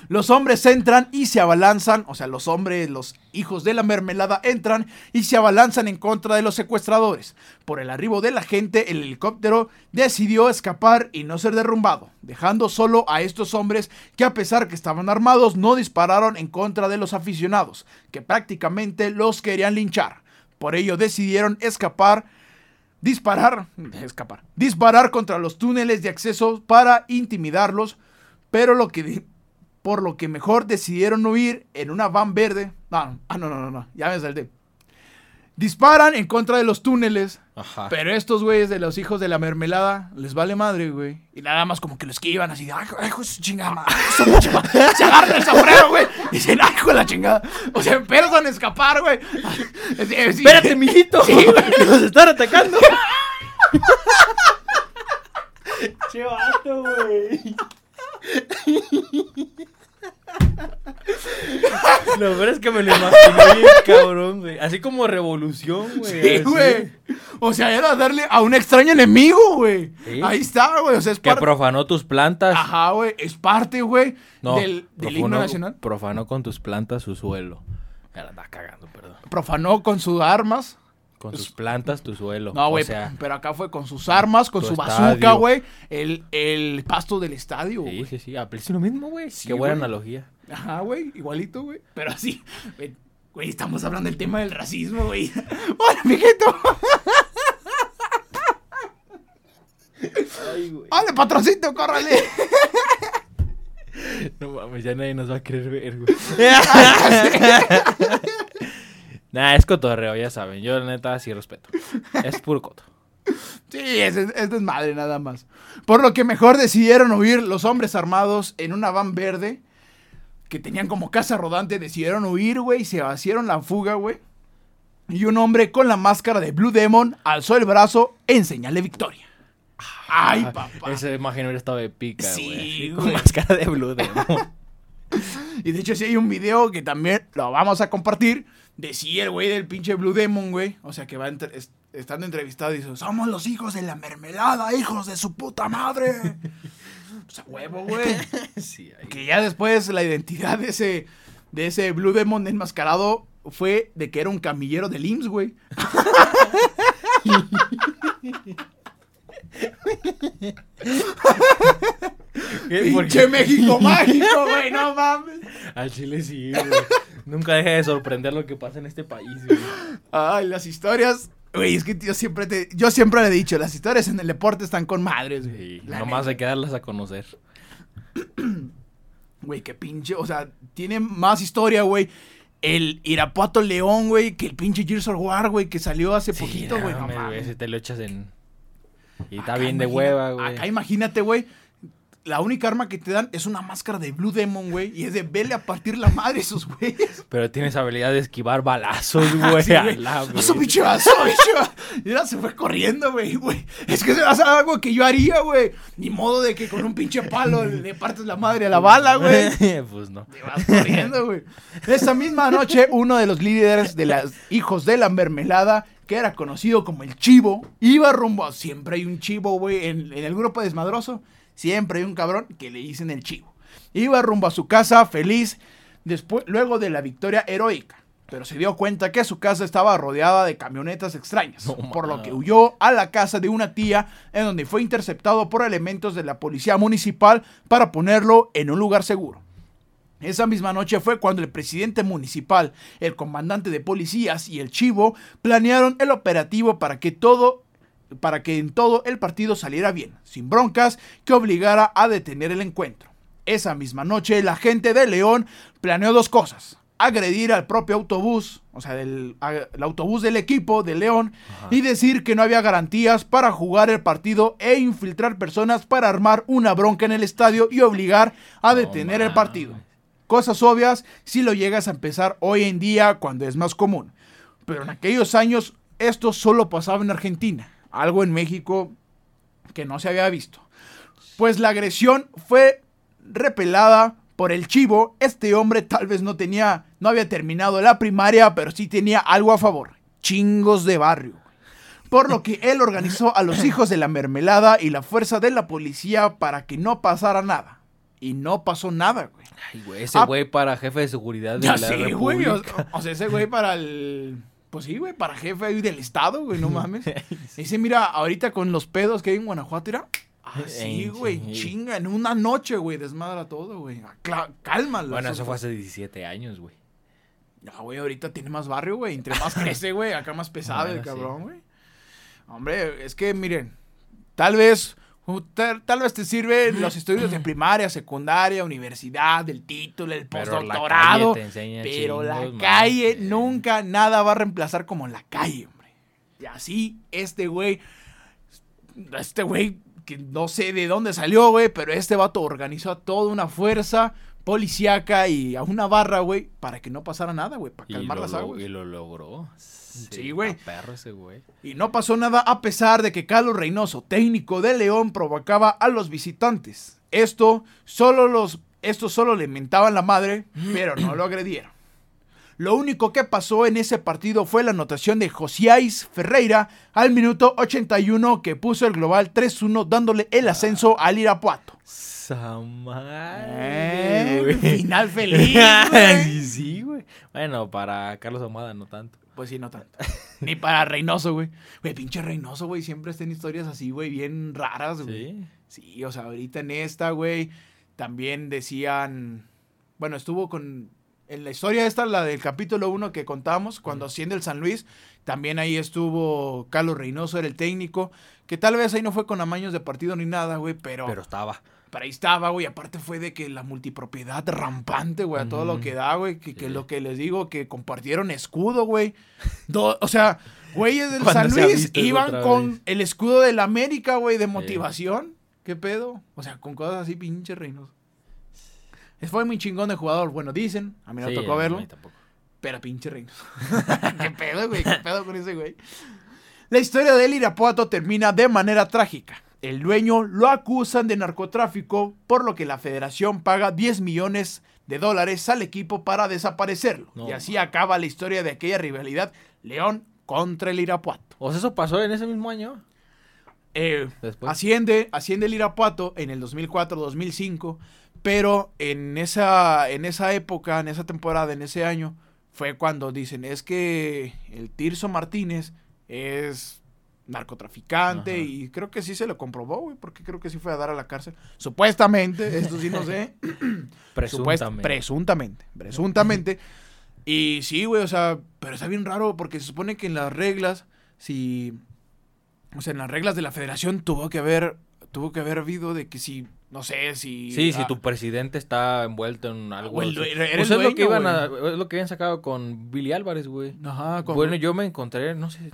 Los hombres entran y se abalanzan, o sea, los hombres, los hijos de la mermelada entran y se abalanzan en contra de los secuestradores. Por el arribo de la gente, el helicóptero decidió escapar y no ser derrumbado, dejando solo a estos hombres que a pesar que estaban armados no dispararon en contra de los aficionados, que prácticamente los querían linchar. Por ello decidieron escapar disparar, escapar, disparar contra los túneles de acceso para intimidarlos, pero lo que por lo que mejor decidieron huir en una van verde. No, ah, no, no, no, no, ya me salté. Disparan en contra de los túneles, Ajá. pero estos güeyes de los hijos de la mermelada les vale madre, güey. Y nada más como que lo esquivan así, ay, ay, hijo de su chingada madre, hijo de su pinche madre". Se agarran el sombrero, güey. Y dicen, ay, hijo de la chingada. O sea, empiezan a escapar, güey. Es- es- Espérate, mijito. Sí, güey. Nos están atacando. che vato, güey. Lo peor es que me lo imaginé bien cabrón, güey. Así como revolución, güey. Sí, güey. O sea, era darle a un extraño enemigo, güey. Sí. Ahí está, güey. O sea, es Que parte. profanó tus plantas. Ajá, güey. Es parte, güey, No, del, del profanó- himno nacional. Profanó con tus plantas su suelo. Ya la andaba cagando, perdón. Profanó con sus armas. Con tus plantas tu suelo. No, güey. O sea, pero acá fue con sus armas, con su bazooka, güey. El, el pasto del estadio, sí, güey. sí, sí. Aprecio lo mismo, güey. Sí, Qué buena analogía. Ajá, güey. Igualito, güey. Pero así. Güey, estamos hablando del tema del racismo, güey. ¡Hola, mijito! Ay, güey. ¡Hola, patroncito! ¡Córrale! No mames, ya nadie nos va a querer ver, güey. nah, es cotorreo, ya saben. Yo, la neta, sí respeto. Es puro coto. Sí, es, es desmadre nada más. Por lo que mejor decidieron huir los hombres armados en una van verde que tenían como casa rodante. Decidieron huir, güey, y se hicieron la fuga, güey. Y un hombre con la máscara de Blue Demon alzó el brazo en señal de victoria. Ay, papá. Ah, Esa imagen hubiera estado de pica, Sí, güey. güey. Con máscara de Blue Demon. Y de hecho, sí hay un video que también lo vamos a compartir. De sí, el güey del pinche Blue Demon, güey. O sea, que va entre- es- estando entrevistado y dice: Somos los hijos de la mermelada, hijos de su puta madre. o sea, huevo, güey. sí, ahí. Que ya después la identidad de ese, de ese Blue Demon enmascarado fue de que era un camillero del IMSS, güey. ¿Qué? ¿Por Pinche? México mágico, güey, no mames. Al chile sí, güey. Nunca deja de sorprender lo que pasa en este país, güey. Ay, las historias. Güey, es que yo siempre te, yo siempre le he dicho, las historias en el deporte están con madres, güey. Sí, nomás neta. hay que darlas a conocer. Güey, qué pinche, o sea, tiene más historia, güey. El Irapuato León, güey, que el pinche Gears of War, güey, que salió hace poquito, güey. No mames. Si te lo echas en. Y está bien de hueva, güey. Acá imagínate, güey. La única arma que te dan es una máscara de Blue Demon, güey. Y es de vele a partir la madre esos güeyes. Pero tienes habilidad de esquivar balazos, güey. Sí, Eso, bicho, eso, bicho. Y ahora se fue corriendo, güey, güey. Es que se va a hacer algo que yo haría, güey. Ni modo de que con un pinche palo le partes la madre a la bala, güey. pues no. Te vas corriendo, güey. Esa misma noche, uno de los líderes de los hijos de la mermelada que era conocido como el Chivo, iba rumbo a... Siempre hay un Chivo, güey, en, en el grupo desmadroso. Siempre hay un cabrón que le dicen el Chivo. Iba rumbo a su casa feliz después, luego de la victoria heroica. Pero se dio cuenta que su casa estaba rodeada de camionetas extrañas, No por lo que huyó a la casa de una tía en donde fue interceptado por elementos de la policía municipal para ponerlo en un lugar seguro. Esa misma noche fue cuando el presidente municipal, el comandante de policías y el chivo planearon el operativo para que todo para que en todo el partido saliera bien, sin broncas que obligara a detener el encuentro. Esa misma noche la gente de León planeó dos cosas: agredir al propio autobús, o sea, del, el autobús del equipo de León, Ajá. y decir que no había garantías para jugar el partido e infiltrar personas para armar una bronca en el estadio y obligar a detener el partido. Cosas obvias si lo llegas a empezar hoy en día cuando es más común. Pero en aquellos años esto solo pasaba en Argentina, algo en México que no se había visto. Pues la agresión fue repelada por el chivo. Este hombre tal vez no tenía, no había terminado la primaria, pero sí tenía algo a favor. Chingos de barrio. Por lo que él organizó a los hijos de la mermelada y la fuerza de la policía para que no pasara nada. Y no pasó nada, güey. Ay, güey, ese Ah. güey para jefe de seguridad de Ya la sé, güey. O, República. o sea, ese güey para el. Pues sí, güey, para jefe ahí del estado, güey, no mames. Dice, mira, ahorita con los pedos que hay en Guanajuato, era. Así, En- güey, sí. chinga, en una noche, güey, desmadra todo, güey. Cla- Cálmalo. Bueno, eso fue hace 17 años, güey. Ya, güey, ahorita tiene más barrio, güey. Entre más crece, güey, acá más pesado el Bueno, sí. cabrón, güey. Hombre, es que, miren, tal vez, tal, tal vez te sirven los estudios de primaria, secundaria, universidad, el título, el Pero la postdoctorado. calle te enseña Pero la calle nunca nada va a reemplazar como la calle, hombre. Y así, este güey, este güey, que no sé de dónde salió, güey, pero este vato organizó a toda una fuerza policíaca y a una barra, güey, para que no pasara nada, güey, para calmar las aguas. y lo logró. Sí, güey. está Perro ese güey. Y no pasó nada a pesar de que Carlos Reynoso, técnico de León, provocaba a los visitantes. Esto solo los esto solo le mentaban la madre, pero no lo agredieron. Lo único que pasó en ese partido fue la anotación de Josiáis Ferreira al minuto 81 que puso el global 3-1 dándole el ascenso al Irapuato. Samar. Eh, final feliz, sí, sí, güey. Bueno, para Carlos Amada no tanto. Pues sí, no tanto. Ni para Reynoso, güey. Güey, pinche Reynoso, güey, siempre está en historias así, güey, bien raras, güey. Sí. Sí, o sea, ahorita en esta, güey, también decían, bueno, estuvo con, en la historia esta, la del capítulo 1 que contamos, cuando asciende el San Luis, también ahí estuvo Carlos Reynoso, era el técnico, que tal vez ahí no fue con amaños de partido ni nada, güey, pero, Pero estaba. pero ahí estaba, güey, aparte fue de que la multipropiedad rampante, güey, a todo lo que da, güey, que, que lo que les digo, que compartieron escudo, güey, o sea, güeyes del ¿Cuándo San Luis iban con el escudo del América, güey, de motivación. ¿Qué pedo? O sea, con cosas así, pinche reinos. Fue muy chingón de jugador. Bueno, dicen. A mí no Sí, tocó verlo. mí tampoco. Pero pinche reinos. ¿Qué pedo, güey? ¿Qué pedo con ese güey? La historia del Irapuato termina de manera trágica. El dueño lo acusan de narcotráfico, por lo que la federación paga 10 millones de dólares al equipo para desaparecerlo. No y así acaba la historia de aquella rivalidad León contra el Irapuato. O sea, eso pasó en ese mismo año. Eh, Después. asciende, asciende el Irapuato en el 2004-2005, pero en esa, en esa época, en esa temporada, en ese año, fue cuando dicen, es que el Tirso Martínez es narcotraficante Ajá. y creo que sí se lo comprobó, güey, porque creo que sí fue a dar a la cárcel. Supuestamente, esto sí no sé. Supuest- Presuntamente. presuntamente. Presuntamente. y sí, güey, o sea, pero está bien raro porque se supone que en las reglas, si. O sea, en las reglas de la federación tuvo que haber. Tuvo que haber habido de que si. No sé, si. Sí, si tu presidente está envuelto en algo. O el el Pues es lo que iban a, es lo que habían sacado con Billy Álvarez, güey. Ajá, con- Bueno, yo me encontré, no sé,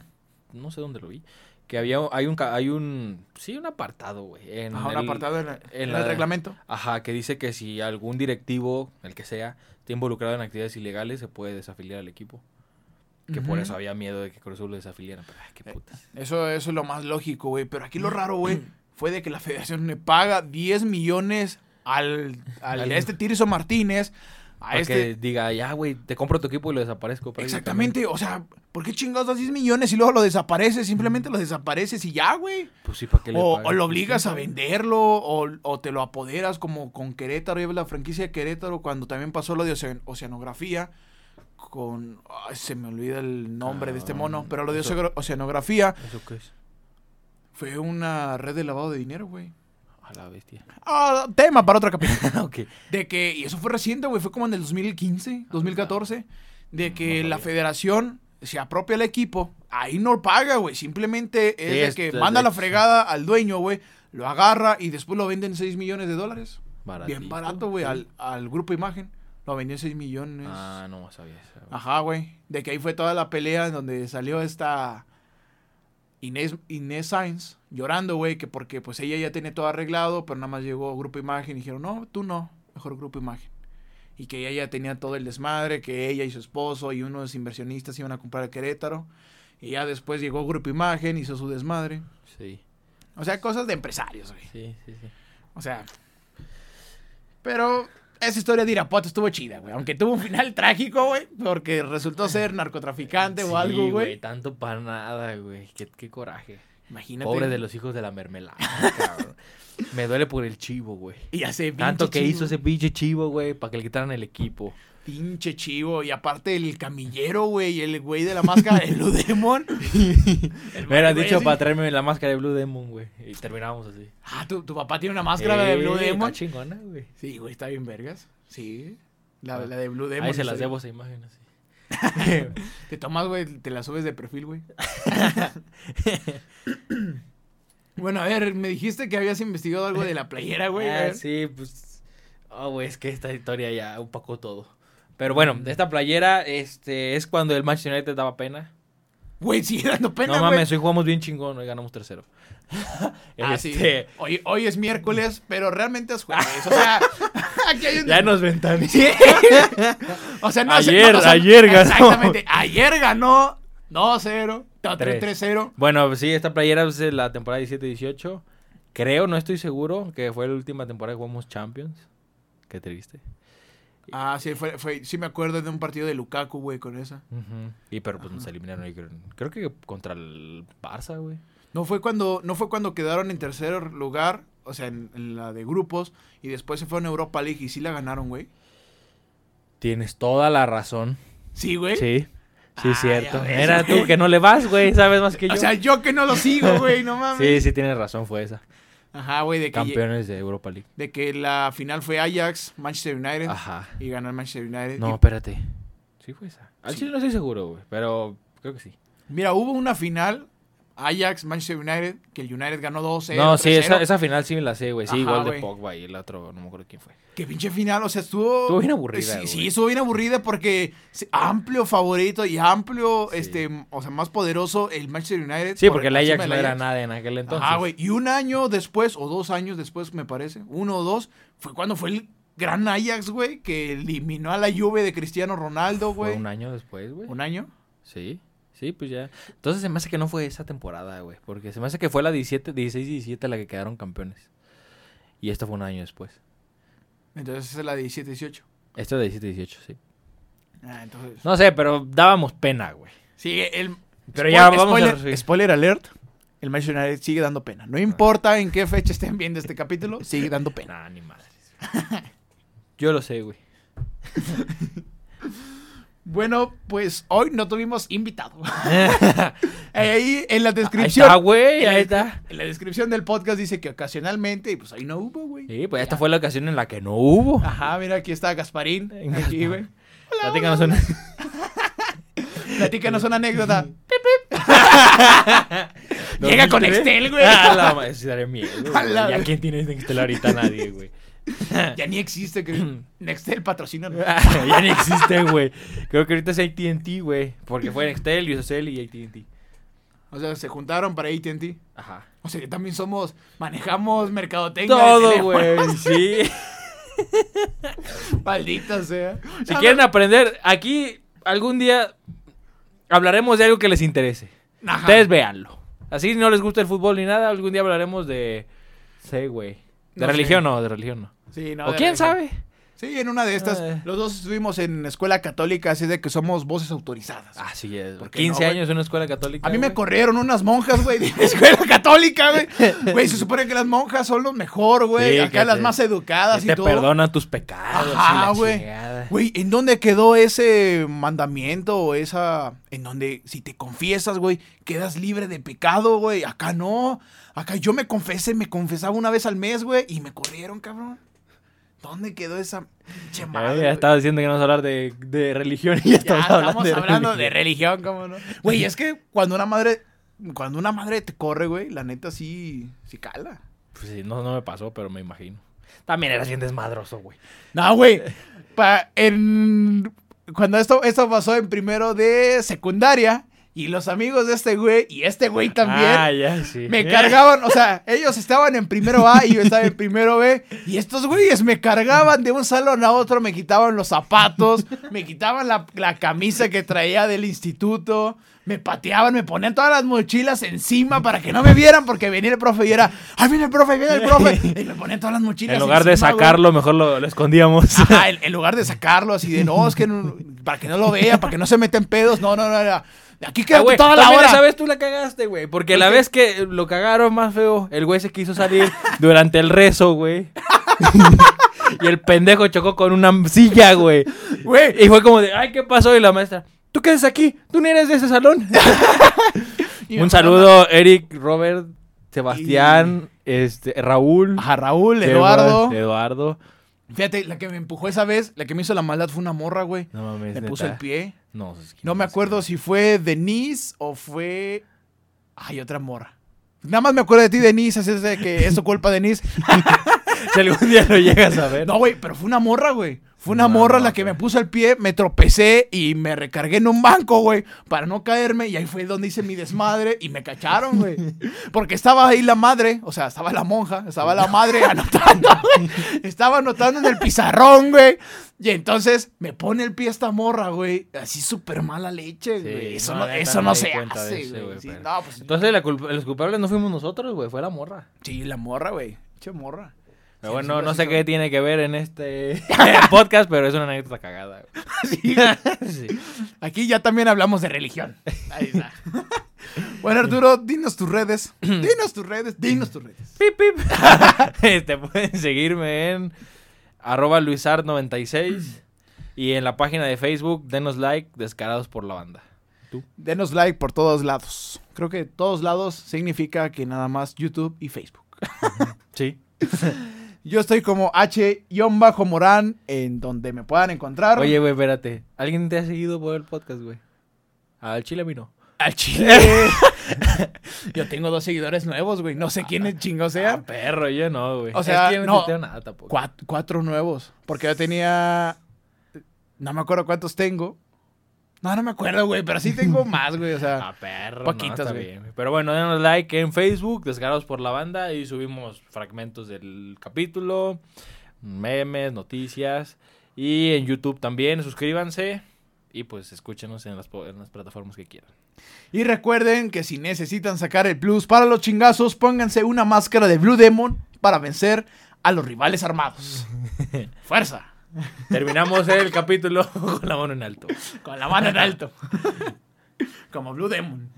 no sé dónde lo vi, que había, hay un, hay un, sí, un apartado, güey. En Ajá, un apartado en, en en la- el reglamento. Ajá, que dice que si algún directivo, el que sea, está involucrado en actividades ilegales, se puede desafiliar al equipo. Que por eso había miedo de que Cruz Azul lo desafiliaran. Pero, ay, qué Eh, putas. Eso, eso es lo más lógico, güey. Pero aquí lo raro, güey, fue de que la federación le paga 10 millones al, al- a este Tirso Martínez, a Para este. que diga, ya, güey, te compro tu equipo y lo desaparezco. Exactamente, o sea, ¿por qué chingados das 10 millones y luego lo desapareces? Simplemente lo desapareces y ya, güey. Pues sí, ¿para qué le O, o lo Pues obligas sí, a venderlo, o, o te lo apoderas como con Querétaro, ya ves la franquicia de Querétaro, cuando también pasó lo de ocean- oceanografía, con... ay, se me olvida el nombre de este Ah, mono, pero lo de eso- oceanografía ¿Eso qué es? Fue una red de lavado de dinero, güey. A la bestia. Ah, tema para otra capítulo. ok. De que, y eso fue reciente, güey, fue como en el 2015, 2014, de que No la federación se apropia el equipo, ahí no paga, güey, simplemente es de que manda de la fregada al dueño, güey, lo agarra y después lo venden 6 millones de dólares. Baratito, Bien barato, güey, sí. al, al grupo Imagen. Lo vendió en 6 millones. Ah, no sabía eso. Ajá, güey. De que ahí fue toda la pelea en donde salió esta Inés, Inés Sainz llorando, güey, que porque pues ella ya tiene todo arreglado, pero nada más llegó Grupo Imagen y dijeron, no, tú no, mejor Grupo Imagen. Y que ella ya tenía todo el desmadre, que ella y su esposo y unos inversionistas iban a comprar a Querétaro. Y ya después llegó Grupo Imagen, hizo su desmadre. Sí, O sea, cosas de empresarios, güey. sí, sí, sí. O sea. Pero esa historia de Irapuato estuvo chida, güey. Aunque tuvo un final trágico, güey. Porque resultó ser narcotraficante o algo, güey. Tanto para nada, güey. Qué, qué coraje. Imagínate. Pobre de los hijos de la mermelada, cabrón. Me duele por el chivo, güey. Y hace Tanto que chivo, hizo ese pinche chivo, güey, para que le quitaran el equipo. Pinche chivo. Y aparte el camillero, güey. Y el güey de la máscara de Blue Demon. El Me hubieras dicho así. para traerme la máscara de Blue Demon, güey. Y terminábamos así. Ah, ¿tu, tu papá tiene una máscara de Eh, Blue Demon. Está chingona, güey. Sí, güey, está bien vergas. Sí. La, Ah. la de Blue Demon. Ahí se las debo esa imagen así. Te tomas, güey, te la subes de perfil, güey. bueno, a ver, me dijiste que habías investigado algo de la playera, güey. Ah, sí, pues. Oh, güey, es que esta historia ya opacó todo. Pero bueno, de esta playera, este, es cuando el Manchester United daba pena. Güey, sigue dando pena, no güey. mames, hoy jugamos bien chingón, hoy ganamos tercero. Ah, sí. Este, Hoy, hoy es miércoles, pero realmente es jueves. O sea, aquí hay un... Ya nos ventaneó. Sí. o sea, no Ayer, no, o sea, ayer ganó. Exactamente. Ayer ganó 2-0. No, Tres. 3-0. Bueno, sí, esta playera es de la temporada 17-18. Creo, no estoy seguro, que fue la última temporada que jugamos Champions. Qué triste. Ah, sí, fue, fue, sí me acuerdo de un partido de Lukaku, güey, con esa. Ujú. Y pero pues nos eliminaron ahí, creo, creo que contra el Barça, güey. No fue cuando, no fue cuando quedaron en tercer lugar, o sea, en, en la de grupos, y después se fueron a Europa League y sí la ganaron, güey. Tienes toda la razón. Sí, güey. Sí, sí, Ah, cierto. ves, Era güey. tú que no le vas, güey, sabes más que yo. O sea, yo que no lo sigo, güey, no mames. sí, sí, tienes razón, fue esa. Ajá, güey, de que, Campeones de Europa League. de que la final fue Ajax, Manchester United, Ajá. y ganó el Manchester United. No, Y, espérate. Sí fue esa. Al Sí. chile no estoy seguro, güey, pero creo que sí. mira, hubo una final, Ajax, Manchester United, que el United ganó 2-0. no, sí, 3-0. esa, esa final sí me la sé, güey. Sí, Ajá, igual de. Pogba y el otro, no me acuerdo quién fue. Qué pinche final, o sea, estuvo... Estuvo bien aburrida, Sí, sí, estuvo bien aburrida porque amplio favorito y amplio, Sí. este, o sea, más poderoso el Manchester United. Sí, por porque el Ajax no era nada en aquel entonces. Ajá, güey. Y un año después, o dos años después, me parece, uno o dos, fue cuando fue el gran Ajax, güey, que eliminó a la Juve de Cristiano Ronaldo, güey. un año después, güey. ¿Un año? Sí, sí, pues ya. Entonces se me hace que no fue esa temporada, güey. Porque se me hace que fue la 17, 16 y 17 la que quedaron campeones. Y esto fue un año después. Entonces es la 17-18. Esto de 17 18, sí. Ah, entonces. No sé, pero dábamos pena, güey. Sí, el. Pero ya vamos a spoiler, resumir. spoiler alert. El Manchester United sigue dando pena. No importa en qué fecha estén viendo este capítulo, sigue dando pena. Nah, ni madres. Yo lo sé, güey. Bueno, pues hoy no tuvimos invitado. Ahí en la Ahí descripción. está, güey, ahí está. En la descripción del podcast dice que ocasionalmente, y pues ahí no hubo, güey. Sí, pues esta fue la ocasión en la que no hubo. Ajá, mira, aquí está Gasparín. Aquí, güey. Platícanos una. Platícanos una anécdota. ¿2003? Llega con Excel, güey. Ah, la madre, daré miedo. güey. A la ¿Ya vez. quién tiene Nextel ahorita? Nadie, güey. Ya ni existe que Nextel patrocina. ya ni existe, güey. Creo que ahorita es AT&T, güey. Porque fue Nextel, USL y AT&T. O sea, se juntaron para AT&T. Ajá. O sea, que también somos, manejamos mercadotecnia. Todo, güey, sí. Maldita sea. Si quieren aprender, aquí algún día hablaremos de algo que les interese. Ajá. Ustedes véanlo. Así no les gusta el fútbol ni nada, algún día hablaremos de... Sí, güey. De No religión sé. no, de religión no. Sí, no, o quién sabe. Sí, en una de estas. Eh. Los dos estuvimos en escuela católica, así de que somos voces autorizadas. Ah, sí, es. ¿Por qué 15 no, güey? años en una escuela católica. A mí me güey. corrieron unas monjas, güey, de la escuela católica, güey. Güey, se supone que las monjas son lo mejor, güey. Sí, Acá las te- más educadas y te todo. perdonan tus pecados. la güey. chingada. Güey, ¿en dónde quedó ese mandamiento o esa... En donde si te confiesas, güey, quedas libre de pecado, güey? Acá no. Acá yo me confesé, me confesaba una vez al mes, güey, y me corrieron, cabrón. ¿Dónde quedó esa madre, ya estaba diciendo que no vamos a hablar de, de religión y ya Ya estamos, hablando, hablando, de, de religión, ¿cómo no? Güey, es que cuando una madre... Cuando una madre te corre, güey, la neta sí... Sí cala. Pues sí, no, no me pasó, pero me imagino. También eras bien desmadroso, güey. No, güey. Pa- en, cuando esto, esto pasó en primero de secundaria y los amigos de este güey y este güey también Ah, ya, sí. me cargaban, o sea, ellos estaban en primero A y yo estaba en primero B y estos güeyes me cargaban de un salón a otro, me quitaban los zapatos, me quitaban la, la camisa que traía del instituto. Me pateaban, me ponían todas las mochilas encima para que no me vieran porque venía el profe y era, ¡ay, viene el profe, viene el profe! Y me ponían todas las mochilas En lugar de güey. sacarlo, mejor lo, lo escondíamos. Ajá, en, en lugar de sacarlo así de no, es que no- para que no lo vea, para que no se meta en pedos. No, no, no, era. Aquí Ah, queda güey, toda la hora. esa vez tú la cagaste, güey. Porque la vez que lo cagaron más feo, el güey se quiso salir durante el rezo, güey. y el pendejo chocó con una silla, güey. Güey, Y fue como de, ay, ¿qué pasó? Y la maestra, ¿tú qué haces aquí? ¿Tú ni eres de ese salón? Un saludo, Eric, Robert, Sebastián, este, Raúl. A Raúl, Eduardo. Eduardo. Fíjate, la que me empujó esa vez, la que me hizo la maldad fue una morra, güey. No mames, Me neta. puso el pie. No, es que No me acuerdo si fue Denise o fue. Ay, otra morra. Nada más me acuerdo de ti, Denise, así es de que es tu culpa, Denise. Si algún día lo llegas a ver. No, güey, pero fue una morra, güey. Fue una No, morra no, la que me puso el pie, me tropecé y me recargué en un banco, güey, para no caerme. Y ahí fue donde hice mi desmadre y me cacharon, güey. Porque estaba ahí la madre, o sea, estaba la monja, estaba la madre anotando, güey. Estaba anotando en el pizarrón, güey. Y entonces me pone el pie esta morra, güey. Así súper mala leche, Sí, güey. eso no, eso no se hace, güey. güey, Sí, pero- no, pues, Entonces la culpa- los culpables no fuimos nosotros, güey, fue la morra. sí, la morra, güey. Che morra. Pero bueno, no sé qué tiene que ver en este podcast, pero es una anécdota cagada. Sí. Sí. Aquí ya también hablamos de religión. Ahí está. bueno, Arturo, dinos tus redes. Dinos tus redes. Dinos tus redes. Pip, pip. este, pueden seguirme en arroba luisart96 y en la página de Facebook, denos like, descarados por la banda. Denos like por todos lados. Creo que todos lados significa que nada más YouTube y Facebook. Sí. Yo estoy como H-Morán en donde me puedan encontrar. Oye, güey, espérate. ¿Alguien te ha seguido por el podcast, güey? Al chile a mí no. al chile. Yo tengo dos seguidores nuevos, güey. No sé quién es chingo Ah, sea. perro, yo no, güey. O sea, es que yo no. no tengo nada tampoco. Cuatro, cuatro nuevos. Porque yo tenía. No me acuerdo cuántos tengo. No, no me acuerdo, güey. Pero sí tengo más, güey. O sea. Ah, perro. No, está güey. bien. Pero bueno, denos like en Facebook, Descarados por la Banda, y subimos fragmentos del capítulo, memes, noticias, y en YouTube también. Suscríbanse y pues escúchenos en las, en las plataformas que quieran. Y recuerden que si necesitan sacar el plus para los chingazos, pónganse una máscara de Blue Demon para vencer a los rivales armados. ¡Fuerza! Terminamos el capítulo con la mano en alto. Con la mano en alto. Como Blue Demon.